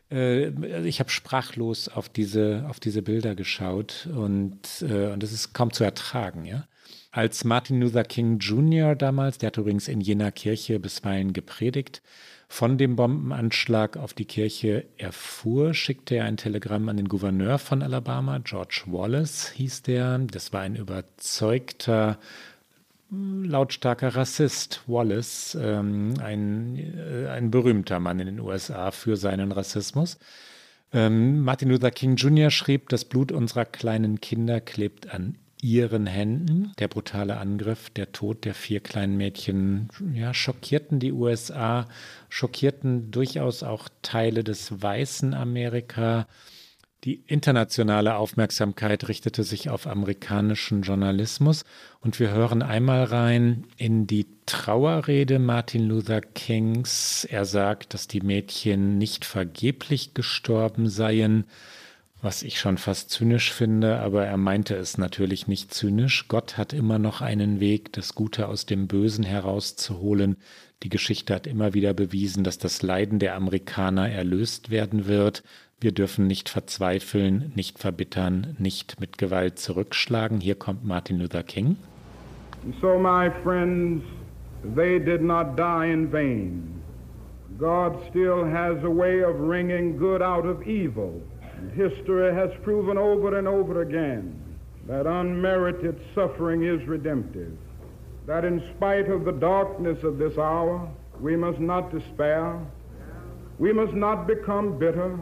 [SPEAKER 1] äh, ich habe sprachlos auf diese, auf diese Bilder geschaut und, äh, und es ist kaum zu ertragen, ja als Martin Luther King Jr. damals, der hat übrigens in jener Kirche bisweilen gepredigt, von dem Bombenanschlag auf die Kirche erfuhr, schickte er ein Telegramm an den Gouverneur von Alabama, George Wallace hieß der. Das war ein überzeugter, lautstarker Rassist, Wallace, ähm, ein, äh, ein berühmter Mann in den USA für seinen Rassismus. Ähm, Martin Luther King Jr. schrieb, das Blut unserer kleinen Kinder klebt an ihren Händen. Der brutale Angriff, der Tod der vier kleinen Mädchen, ja, schockierten die USA, schockierten durchaus auch Teile des weißen Amerika. Die internationale Aufmerksamkeit richtete sich auf amerikanischen Journalismus und wir hören einmal rein in die Trauerrede Martin Luther Kings. Er sagt, dass die Mädchen nicht vergeblich gestorben seien, was ich schon fast zynisch finde, aber er meinte es natürlich nicht zynisch. Gott hat immer noch einen Weg, das Gute aus dem Bösen herauszuholen. Die Geschichte hat immer wieder bewiesen, dass das Leiden der Amerikaner erlöst werden wird. Wir dürfen nicht verzweifeln, nicht verbittern, nicht mit Gewalt zurückschlagen. Hier kommt Martin Luther King.
[SPEAKER 9] So, my friends, they did not die in vain. God still has a way of wringing good out of evil. History has proven over and over again that unmerited suffering is redemptive. That in spite of the darkness of this hour, we must not despair. We must not become bitter.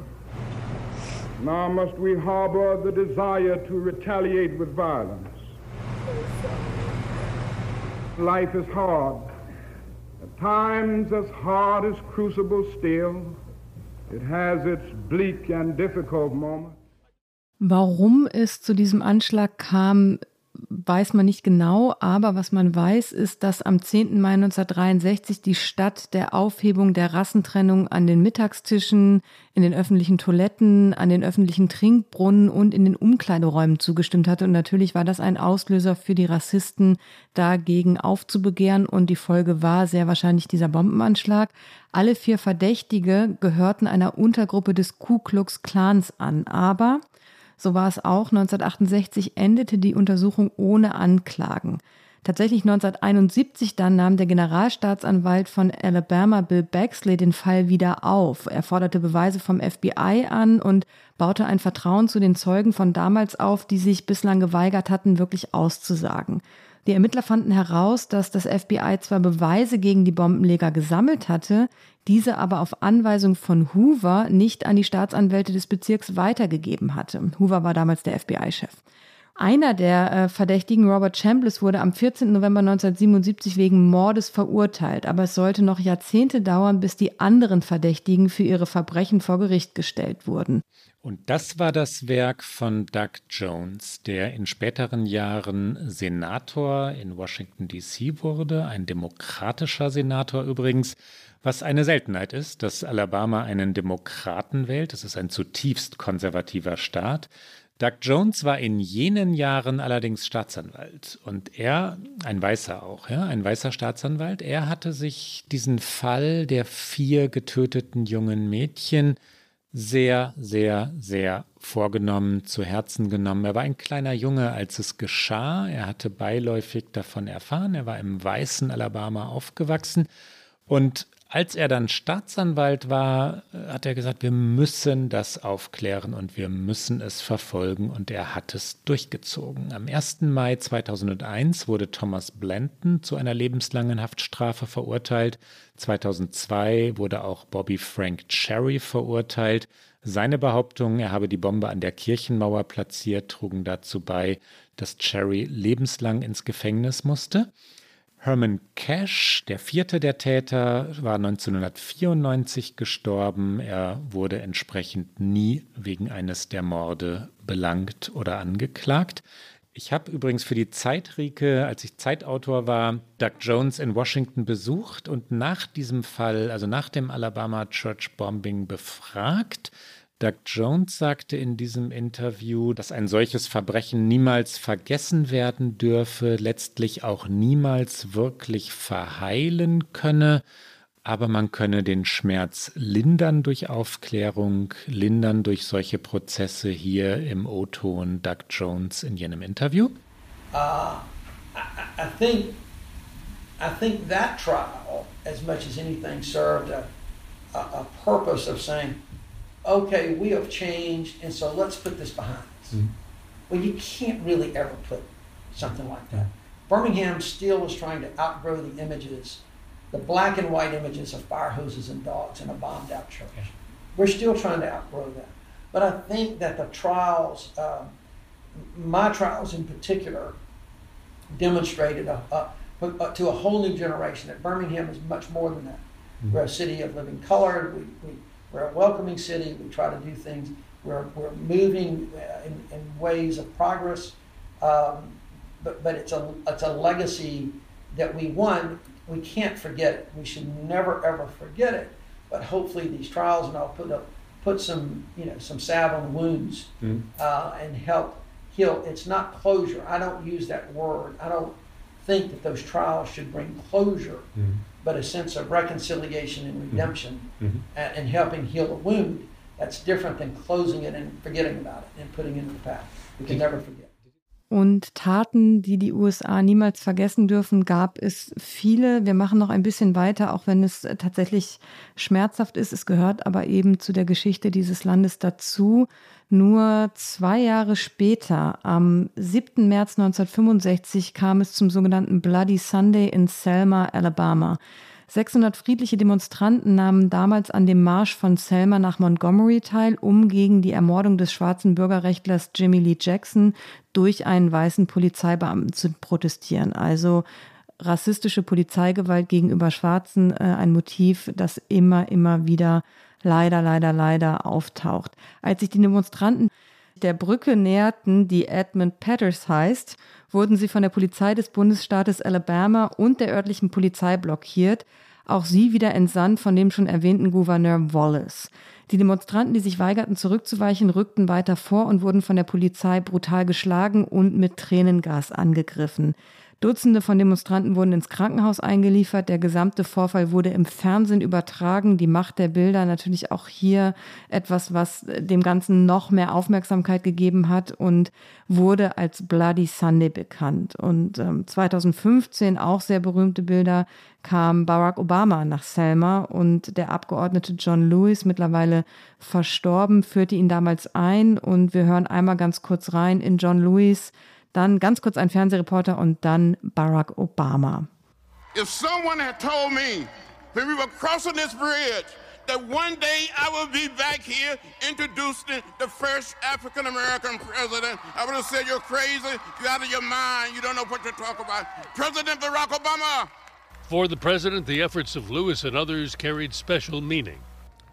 [SPEAKER 9] Nor must we harbor the desire to retaliate with violence. Life is hard. At times as hard as crucible steel.
[SPEAKER 2] Warum es zu diesem Anschlag kam, weiß man nicht genau, aber was man weiß, ist, dass am 10. Mai 1963 die Stadt der Aufhebung der Rassentrennung an den Mittagstischen, in den öffentlichen Toiletten, an den öffentlichen Trinkbrunnen und in den Umkleideräumen zugestimmt hatte. Und natürlich war das ein Auslöser für die Rassisten, dagegen aufzubegehren. Und die Folge war sehr wahrscheinlich dieser Bombenanschlag. Alle vier Verdächtige gehörten einer Untergruppe des Ku Klux Klans an. Aber so war es auch. 1968 endete die Untersuchung ohne Anklagen. Tatsächlich 1971 dann nahm der Generalstaatsanwalt von Alabama Bill Baxley den Fall wieder auf. Er forderte Beweise vom FBI an und baute ein Vertrauen zu den Zeugen von damals auf, die sich bislang geweigert hatten, wirklich auszusagen. Die Ermittler fanden heraus, dass das FBI zwar Beweise gegen die Bombenleger gesammelt hatte, diese aber auf Anweisung von Hoover nicht an die Staatsanwälte des Bezirks weitergegeben hatte. Hoover war damals der FBI-Chef. Einer der äh, Verdächtigen, Robert Chambliss, wurde am 14. November 1977 wegen Mordes verurteilt, aber es sollte noch Jahrzehnte dauern, bis die anderen Verdächtigen für ihre Verbrechen vor Gericht gestellt wurden.
[SPEAKER 1] Und das war das Werk von Doug Jones, der in späteren Jahren Senator in Washington, D.C. wurde, ein demokratischer Senator übrigens, was eine Seltenheit ist, dass Alabama einen Demokraten wählt. Es ist ein zutiefst konservativer Staat. Doug Jones war in jenen Jahren allerdings Staatsanwalt und er, ein Weißer auch, ja, ein weißer Staatsanwalt, er hatte sich diesen Fall der vier getöteten jungen Mädchen sehr, sehr, sehr vorgenommen, zu Herzen genommen. Er war ein kleiner Junge, als es geschah. Er hatte beiläufig davon erfahren. Er war im weißen Alabama aufgewachsen und als er dann Staatsanwalt war, hat er gesagt, wir müssen das aufklären und wir müssen es verfolgen und er hat es durchgezogen. Am 1. Mai 2001 wurde Thomas Blanton zu einer lebenslangen Haftstrafe verurteilt. 2002 wurde auch Bobby Frank Cherry verurteilt. Seine Behauptungen, er habe die Bombe an der Kirchenmauer platziert, trugen dazu bei, dass Cherry lebenslang ins Gefängnis musste. Herman Cash, der vierte der Täter, war 1994 gestorben. Er wurde entsprechend nie wegen eines der Morde belangt oder angeklagt. Ich habe übrigens für die Zeit, Rike, als ich Zeitautor war, Doug Jones in Washington besucht und nach diesem Fall, also nach dem Alabama Church Bombing, befragt. Doug Jones sagte in diesem Interview, dass ein solches Verbrechen niemals vergessen werden dürfe, letztlich auch niemals wirklich verheilen könne, aber man könne den Schmerz lindern durch Aufklärung, lindern durch solche Prozesse hier im O-Ton Doug Jones in jenem Interview.
[SPEAKER 10] Uh, I, I think I think that trial, as much as anything, served a, a, a purpose of saying okay, we have changed, and so let's put this behind us. Mm-hmm. Well, you can't really ever put something like that. Birmingham still is trying to outgrow the images, the black and white images of fire hoses and dogs in a bombed out church. We're still trying to outgrow that. But I think that the trials, uh, my trials in particular, demonstrated a, a, a, to a whole new generation that Birmingham is much more than that. Mm-hmm. We're a city of living color. We, we, we're a welcoming city. We try to do things. We're, we're moving uh, in, in ways of progress. Um, but, but it's a, it's a legacy that we won. We can't forget it. We should never, ever forget it. But hopefully these trials and I'll put up, put some, you know, some salve on the wounds mm. uh, and help heal. It's not closure. I don't use that word. I don't think that those trials should bring closure. Mm but a sense of reconciliation and mm-hmm. redemption mm-hmm. and, and, helping heal a wound. That's different than closing it and forgetting about it and putting it in the past. We can never forget.
[SPEAKER 2] Und Taten, die die USA niemals vergessen dürfen, gab es viele. Wir machen noch ein bisschen weiter, auch wenn es tatsächlich schmerzhaft ist. Es gehört aber eben zu der Geschichte dieses Landes dazu. Nur zwei Jahre später, am 7. März 1965, kam es zum sogenannten Bloody Sunday in Selma, Alabama. 600 friedliche Demonstranten nahmen damals an dem Marsch von Selma nach Montgomery teil, um gegen die Ermordung des schwarzen Bürgerrechtlers Jimmy Lee Jackson durch einen weißen Polizeibeamten zu protestieren. Also rassistische Polizeigewalt gegenüber Schwarzen, äh, ein Motiv, das immer, immer wieder leider, leider, leider auftaucht. Als sich die Demonstranten der Brücke näherten, die Edmund Petters heißt, wurden sie von der Polizei des Bundesstaates Alabama und der örtlichen Polizei blockiert, auch sie wieder entsandt von dem schon erwähnten Gouverneur Wallace. Die Demonstranten, die sich weigerten zurückzuweichen, rückten weiter vor und wurden von der Polizei brutal geschlagen und mit Tränengas angegriffen. Dutzende von Demonstranten wurden ins Krankenhaus eingeliefert. Der gesamte Vorfall wurde im Fernsehen übertragen. Die Macht der Bilder natürlich auch hier etwas, was dem Ganzen noch mehr Aufmerksamkeit gegeben hat und wurde als Bloody Sunday bekannt. Und ähm, 2015 auch sehr berühmte Bilder kam Barack Obama nach Selma und der Abgeordnete John Lewis, mittlerweile verstorben, führte ihn damals ein. Und wir hören einmal ganz kurz rein in John Lewis dann ganz kurz ein Fernsehreporter und dann Barack Obama.
[SPEAKER 11] If someone had told me when we were crossing this bridge that one day I would be back here introducing the first African American president, I would have said, You're crazy, you're out of your mind, you don't know what you're talking about. President Barack Obama.
[SPEAKER 12] For the president, the efforts of Lewis and others carried special meaning.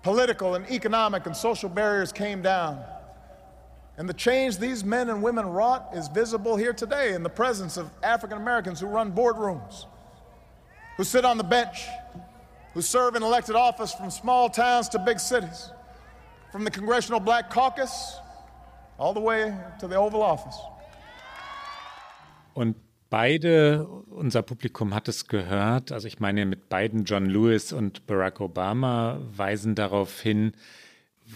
[SPEAKER 13] Political and economic and social barriers came down. And the change these men and women wrought is visible here today in the presence of African Americans who run boardrooms, who sit on the bench, who serve in elected office from small towns to big cities, from the Congressional Black Caucus all the way to the Oval Office.
[SPEAKER 1] Und beide, unser Publikum hat es gehört, also ich meine mit beiden John Lewis und Barack Obama weisen darauf hin,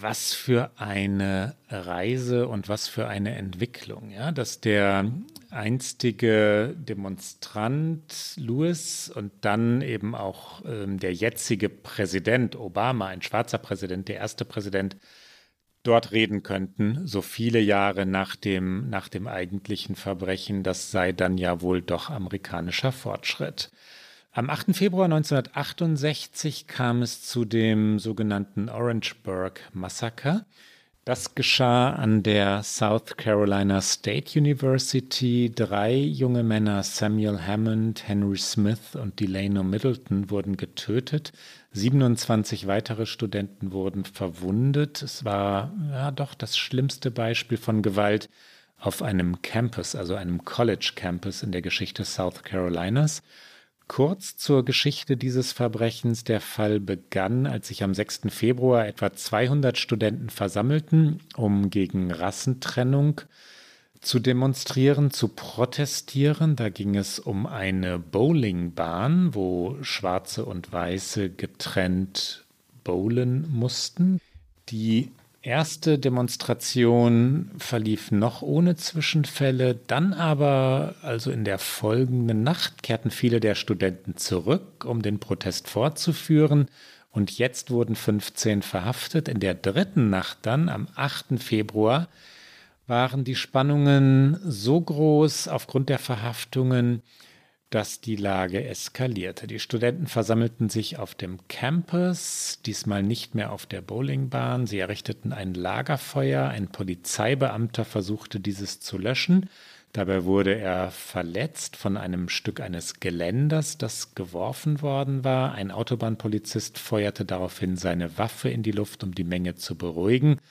[SPEAKER 1] was für eine Reise und was für eine Entwicklung, ja, dass der einstige Demonstrant Lewis und dann eben auch ähm, der jetzige Präsident Obama, ein schwarzer Präsident, der erste Präsident, dort reden könnten, so viele Jahre nach dem, nach dem eigentlichen Verbrechen, das sei dann ja wohl doch amerikanischer Fortschritt. Am 8. Februar 1968 kam es zu dem sogenannten Orangeburg Massaker. Das geschah an der South Carolina State University. Drei junge Männer, Samuel Hammond, Henry Smith und Delano Middleton, wurden getötet. 27 weitere Studenten wurden verwundet. Es war ja doch das schlimmste Beispiel von Gewalt auf einem Campus, also einem College Campus in der Geschichte South Carolinas. Kurz zur Geschichte dieses Verbrechens. Der Fall begann, als sich am 6. Februar etwa 200 Studenten versammelten, um gegen Rassentrennung zu demonstrieren, zu protestieren. Da ging es um eine Bowlingbahn, wo Schwarze und Weiße getrennt bowlen mussten. Die erste Demonstration verlief noch ohne Zwischenfälle, dann aber, also in der folgenden Nacht, kehrten viele der Studenten zurück, um den Protest fortzuführen. Und jetzt wurden 15 verhaftet. In der dritten Nacht dann, am 8. Februar, waren die Spannungen so groß aufgrund der Verhaftungen, dass die Lage eskalierte. Die Studenten versammelten sich auf dem Campus, diesmal nicht mehr auf der Bowlingbahn. Sie errichteten ein Lagerfeuer. Ein Polizeibeamter versuchte dieses zu löschen. Dabei wurde er verletzt von einem Stück eines Geländers, das geworfen worden war. Ein Autobahnpolizist feuerte daraufhin seine Waffe in die Luft, um die Menge zu beruhigen.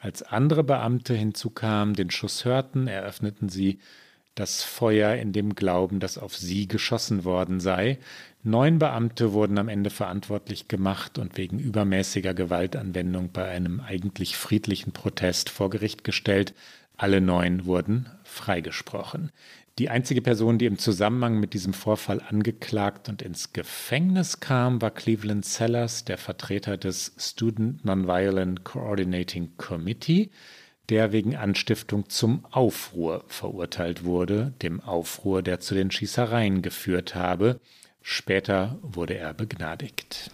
[SPEAKER 1] Als andere Beamte hinzukamen, den Schuss hörten, eröffneten sie das Feuer in dem Glauben, dass auf sie geschossen worden sei. Neun Beamte wurden am Ende verantwortlich gemacht und wegen übermäßiger Gewaltanwendung bei einem eigentlich friedlichen Protest vor Gericht gestellt. Alle neun wurden freigesprochen. Die einzige Person, die im Zusammenhang mit diesem Vorfall angeklagt und ins Gefängnis kam, war Cleveland Sellers, der Vertreter des Student Nonviolent Coordinating Committee der wegen Anstiftung zum Aufruhr verurteilt wurde, dem Aufruhr, der zu den Schießereien geführt habe. Später wurde er begnadigt.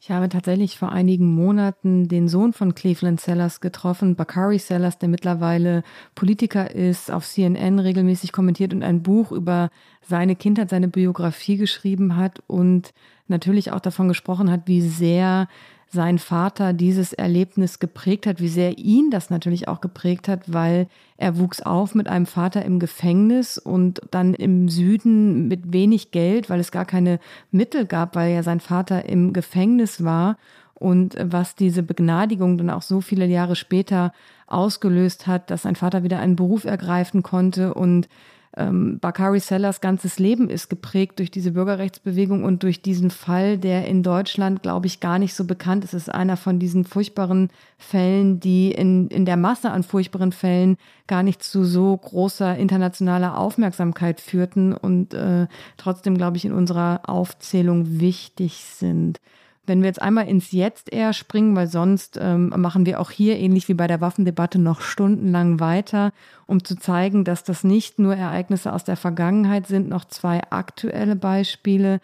[SPEAKER 2] Ich habe tatsächlich vor einigen Monaten den Sohn von Cleveland Sellers getroffen, Bakari Sellers, der mittlerweile Politiker ist, auf CNN regelmäßig kommentiert und ein Buch über seine Kindheit, seine Biografie geschrieben hat und natürlich auch davon gesprochen hat, wie sehr sein Vater dieses Erlebnis geprägt hat, wie sehr ihn das natürlich auch geprägt hat, weil er wuchs auf mit einem Vater im Gefängnis und dann im Süden mit wenig Geld, weil es gar keine Mittel gab, weil ja sein Vater im Gefängnis war. Und was diese Begnadigung dann auch so viele Jahre später ausgelöst hat, dass sein Vater wieder einen Beruf ergreifen konnte und ähm, Bakari Sellers ganzes Leben ist geprägt durch diese Bürgerrechtsbewegung und durch diesen Fall, der in Deutschland, glaube ich, gar nicht so bekannt ist. Es ist einer von diesen furchtbaren Fällen, die in, in der Masse an furchtbaren Fällen gar nicht zu so großer internationaler Aufmerksamkeit führten und äh, trotzdem, glaube ich, in unserer Aufzählung wichtig sind. Wenn wir jetzt einmal ins Jetzt eher springen, weil sonst ähm, machen wir auch hier ähnlich wie bei der Waffendebatte noch stundenlang weiter, um zu zeigen, dass das nicht nur Ereignisse aus der Vergangenheit sind, noch zwei aktuelle Beispiele.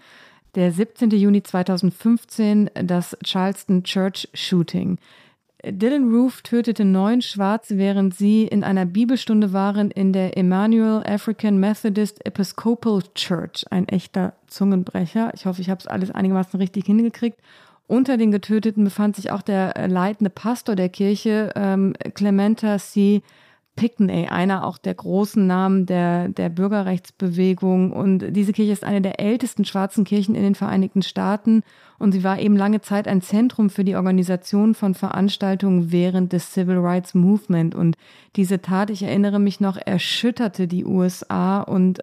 [SPEAKER 2] Der 17. Juni 2015, das Charleston Church Shooting. Dylan Roof tötete neun Schwarze, während sie in einer Bibelstunde waren in der Emmanuel African Methodist Episcopal Church. Ein echter Zungenbrecher. Ich hoffe, ich habe es alles einigermaßen richtig hingekriegt. Unter den Getöteten befand sich auch der leitende Pastor der Kirche, ähm, Clementa C. Pickney, einer auch der großen Namen der, der Bürgerrechtsbewegung. Und diese Kirche ist eine der ältesten schwarzen Kirchen in den Vereinigten Staaten. Und sie war eben lange Zeit ein Zentrum für die Organisation von Veranstaltungen während des Civil Rights Movement. Und diese Tat, ich erinnere mich noch, erschütterte die USA und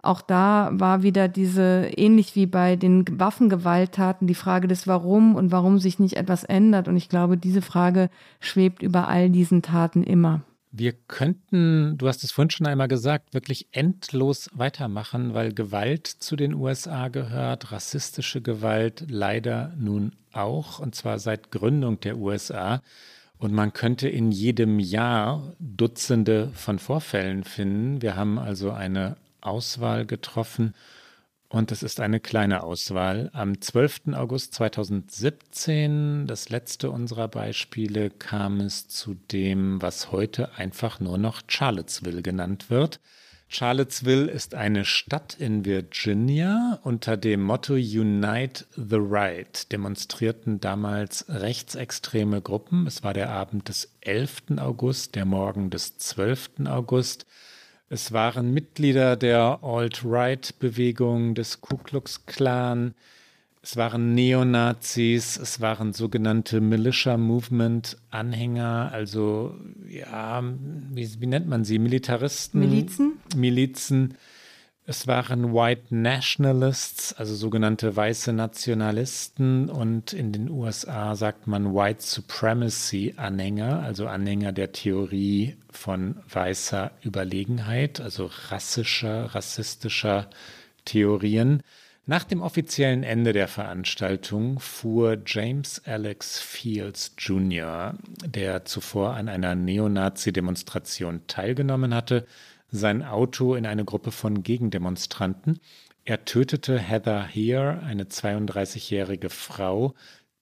[SPEAKER 2] auch da war wieder diese, ähnlich wie bei den Waffengewalttaten, die Frage des Warum und warum sich nicht etwas ändert. Und ich glaube, diese Frage schwebt über all diesen Taten immer.
[SPEAKER 1] Wir könnten, du hast es vorhin schon einmal gesagt, wirklich endlos weitermachen, weil Gewalt zu den USA gehört, rassistische Gewalt leider nun auch, und zwar seit Gründung der USA. Und man könnte in jedem Jahr Dutzende von Vorfällen finden. Wir haben also eine Auswahl getroffen und es ist eine kleine Auswahl. Am 12. August 2017, das letzte unserer Beispiele, kam es zu dem, was heute einfach nur noch Charlottesville genannt wird. Charlottesville ist eine Stadt in Virginia. Unter dem Motto Unite the Right demonstrierten damals rechtsextreme Gruppen. Es war der Abend des 11. August, der Morgen des 12. August. Es waren Mitglieder der Alt-Right-Bewegung, des Ku Klux Klan. Es waren Neonazis, es waren sogenannte Militia Movement Anhänger, also ja, wie, wie nennt man sie? Militaristen?
[SPEAKER 2] Milizen?
[SPEAKER 1] Milizen. Es waren White Nationalists, also sogenannte weiße Nationalisten und in den USA sagt man White Supremacy Anhänger, also Anhänger der Theorie von weißer Überlegenheit, also rassischer, rassistischer Theorien. Nach dem offiziellen Ende der Veranstaltung fuhr James Alex Fields Jr., der zuvor an einer Neonazi-Demonstration teilgenommen hatte, sein Auto in eine Gruppe von Gegendemonstranten. Er tötete Heather Heer, eine 32-jährige Frau.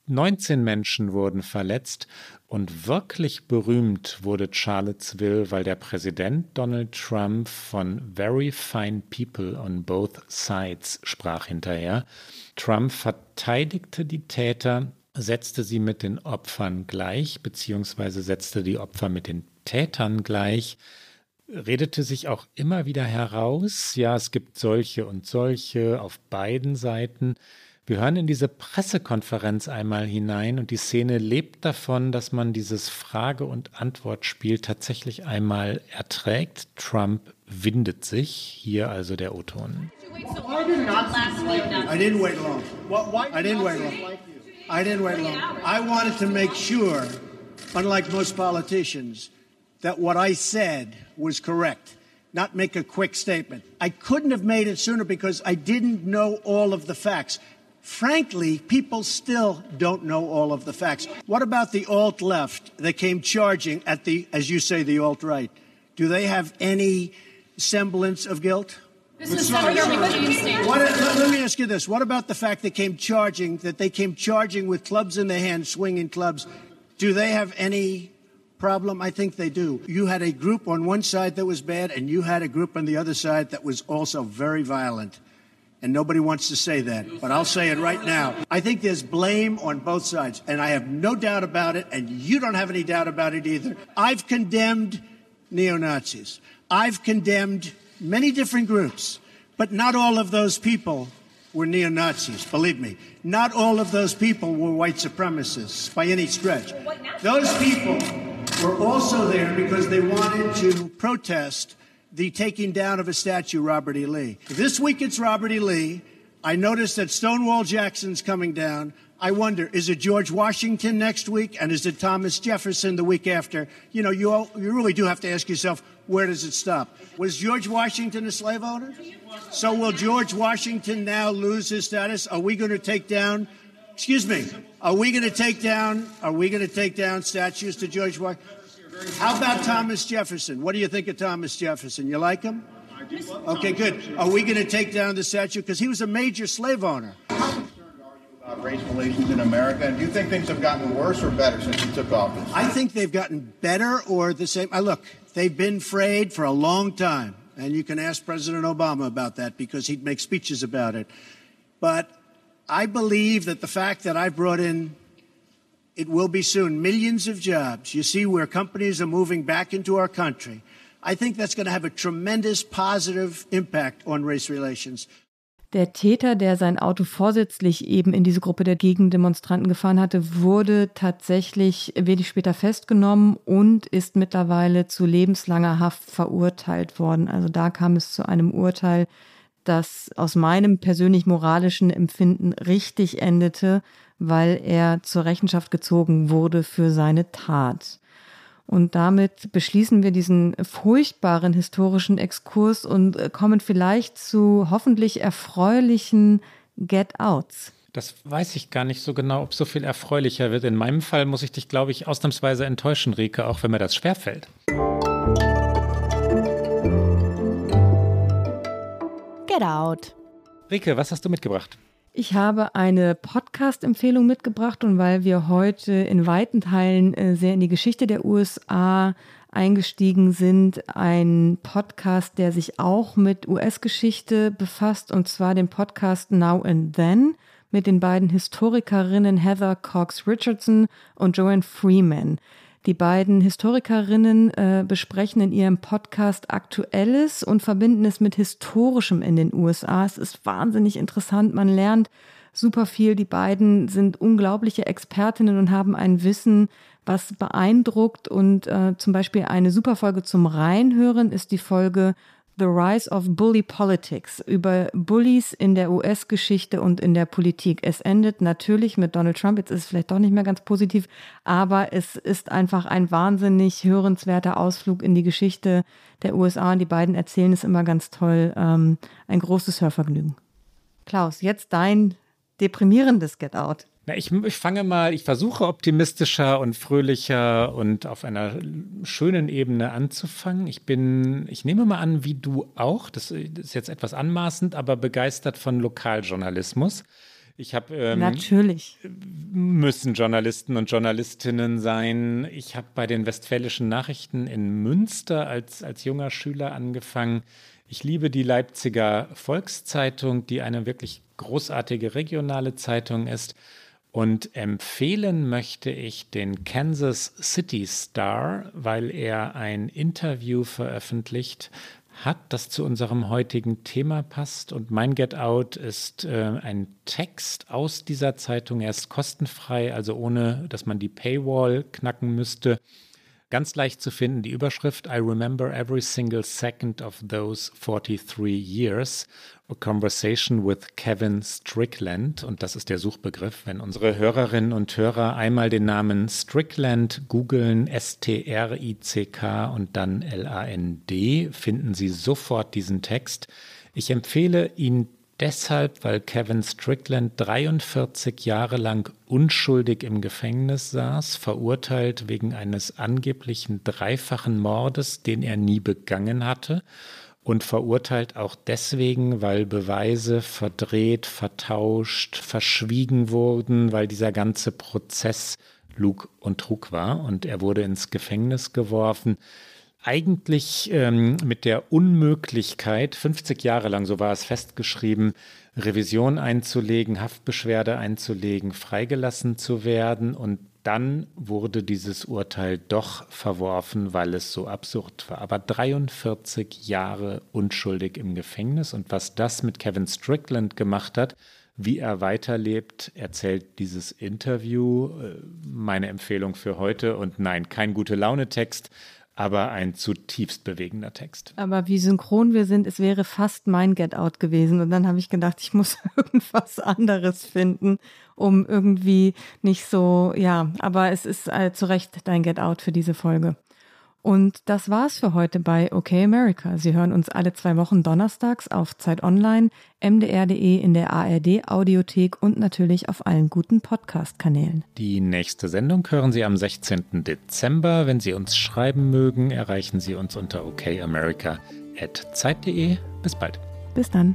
[SPEAKER 1] 19 Menschen wurden verletzt und wirklich berühmt wurde Charlottesville, weil der Präsident Donald Trump von Very Fine People on Both Sides sprach hinterher. Trump verteidigte die Täter, setzte sie mit den Opfern gleich, beziehungsweise setzte die Opfer mit den Tätern gleich redete sich auch immer wieder heraus, ja, es gibt solche und solche auf beiden Seiten. Wir hören in diese Pressekonferenz einmal hinein und die Szene lebt davon, dass man dieses Frage- und Antwortspiel tatsächlich einmal erträgt. Trump windet sich. Hier also der O-Ton.
[SPEAKER 14] I didn't wait long. I didn't wait long. I didn't wait long. I wanted to make sure, unlike most politicians, that what I said was correct, not make a quick statement. I couldn't have made it sooner because I didn't know all of the facts. Frankly, people still don't know all of the facts. What about the alt left that came charging at the, as you say, the alt right? Do they have any semblance of guilt?
[SPEAKER 15] This is McCain's
[SPEAKER 14] What, let, let me ask you this. What about the fact they came charging, that they came charging with clubs in their hands, swinging clubs? Do they have any problem? I think they do. You had a group on one side that was bad, and you had a group on the other side that was also very violent. And nobody wants to say that, but I'll say it right now. I think there's blame on both sides, and I have no doubt about it, and you don't have any doubt about it either. I've condemned neo Nazis, I've condemned many different groups, but not all of those people were neo Nazis. Believe me, not all of those people were white supremacists by any stretch. Those people were also there because they wanted to protest the taking down of a statue, Robert E. Lee. This week it's Robert E. Lee. I noticed that Stonewall Jackson's coming down. I wonder, is it George Washington next week, and is it Thomas Jefferson the week after? You know, you, all, you really do have to ask yourself, where does it stop? Was George Washington a slave owner? So will George Washington now lose his status? Are we going to take down? Excuse me. Are we going to take down? Are we going to take down statues to George Washington? How about Thomas Jefferson? What do you think of Thomas Jefferson? You like him? Okay, good. Are we going to take down the statue because he was a major slave owner?
[SPEAKER 16] How concerned are you about race relations in America? And do you think things have gotten worse or better since you took office?
[SPEAKER 14] I think they've gotten better or the same. I look, they've been frayed for a long time. And you can ask President Obama about that because he'd make speeches about it. But I believe that the fact that I brought in, it will be soon, millions of jobs. You see where companies are moving back into our country. I think that's going to have a tremendous positive impact on race relations.
[SPEAKER 2] Der Täter, der sein Auto vorsätzlich eben in diese Gruppe der Gegendemonstranten gefahren hatte, wurde tatsächlich wenig später festgenommen und ist mittlerweile zu lebenslanger Haft verurteilt worden. Also da kam es zu einem Urteil, das aus meinem persönlich moralischen Empfinden richtig endete, weil er zur Rechenschaft gezogen wurde für seine Tat. Und damit beschließen wir diesen furchtbaren historischen Exkurs und äh, kommen vielleicht zu hoffentlich erfreulichen Get-Outs.
[SPEAKER 1] Das weiß ich gar nicht so genau, ob so viel erfreulicher wird. In meinem Fall muss ich dich, glaube ich, ausnahmsweise enttäuschen, Rike, auch wenn mir das schwerfällt.
[SPEAKER 2] Get Out.
[SPEAKER 1] Rike, was hast du mitgebracht?
[SPEAKER 2] Ich habe eine Podcast-Empfehlung mitgebracht und weil wir heute in weiten Teilen äh, sehr in die Geschichte der USA eingestiegen sind, ein Podcast, der sich auch mit US-Geschichte befasst und zwar den Podcast Now and Then mit den beiden Historikerinnen Heather Cox Richardson und Joanne Freeman. Die beiden Historikerinnen äh, besprechen in ihrem Podcast Aktuelles und verbinden es mit Historischem in den USA. Es ist wahnsinnig interessant. Man lernt super viel. Die beiden sind unglaubliche Expertinnen und haben ein Wissen, was beeindruckt. Und äh, zum Beispiel eine super Folge zum Reinhören ist die Folge The Rise of Bully Politics über Bullies in der US-Geschichte und in der Politik. Es endet natürlich mit Donald Trump. Jetzt ist es vielleicht doch nicht mehr ganz positiv, aber es ist einfach ein wahnsinnig hörenswerter Ausflug in die Geschichte der USA. Und die beiden erzählen es immer ganz toll. Ähm, ein großes Hörvergnügen. Klaus, jetzt dein deprimierendes Get Out.
[SPEAKER 1] Na, ich, ich fange mal, ich versuche optimistischer und fröhlicher und auf einer schönen Ebene anzufangen. Ich bin, ich nehme mal an, wie du auch, das ist jetzt etwas anmaßend, aber begeistert von Lokaljournalismus. Ich habe ähm,
[SPEAKER 2] natürlich
[SPEAKER 1] müssen Journalisten und Journalistinnen sein. Ich habe bei den Westfälischen Nachrichten in Münster als als junger Schüler angefangen. Ich liebe die Leipziger Volkszeitung, die eine wirklich großartige regionale Zeitung ist. Und empfehlen möchte ich den Kansas City Star, weil er ein Interview veröffentlicht hat, das zu unserem heutigen Thema passt. Und mein Get Out ist äh, ein Text aus dieser Zeitung. Er ist kostenfrei, also ohne, dass man die Paywall knacken müsste. Ganz leicht zu finden, die Überschrift I remember every single second of those 43 years. A Conversation with Kevin Strickland. Und das ist der Suchbegriff. Wenn unsere Hörerinnen und Hörer einmal den Namen Strickland googeln, S-T-R-I-C-K und dann L-A-N-D, finden sie sofort diesen Text. Ich empfehle ihn deshalb, weil Kevin Strickland 43 Jahre lang unschuldig im Gefängnis saß, verurteilt wegen eines angeblichen dreifachen Mordes, den er nie begangen hatte und verurteilt auch deswegen, weil Beweise verdreht, vertauscht, verschwiegen wurden, weil dieser ganze Prozess Lug und Trug war und er wurde ins Gefängnis geworfen eigentlich ähm, mit der Unmöglichkeit, 50 Jahre lang, so war es festgeschrieben, Revision einzulegen, Haftbeschwerde einzulegen, freigelassen zu werden. Und dann wurde dieses Urteil doch verworfen, weil es so absurd war. Aber 43 Jahre unschuldig im Gefängnis und was das mit Kevin Strickland gemacht hat, wie er weiterlebt, erzählt dieses Interview. Äh, meine Empfehlung für heute und nein, kein gute Laune-Text, aber ein zutiefst bewegender Text.
[SPEAKER 2] Aber wie synchron wir sind, es wäre fast mein Get Out gewesen. Und dann habe ich gedacht, ich muss irgendwas anderes finden, um irgendwie nicht so, ja, aber es ist äh, zu Recht dein Get Out für diese Folge. Und das war's für heute bei OK America. Sie hören uns alle zwei Wochen donnerstags auf Zeit Online, mdr.de in der ARD Audiothek und natürlich auf allen guten Podcast-Kanälen.
[SPEAKER 1] Die nächste Sendung hören Sie am 16. Dezember. Wenn Sie uns schreiben mögen, erreichen Sie uns unter okamerica.zeit.de. Bis bald.
[SPEAKER 2] Bis dann.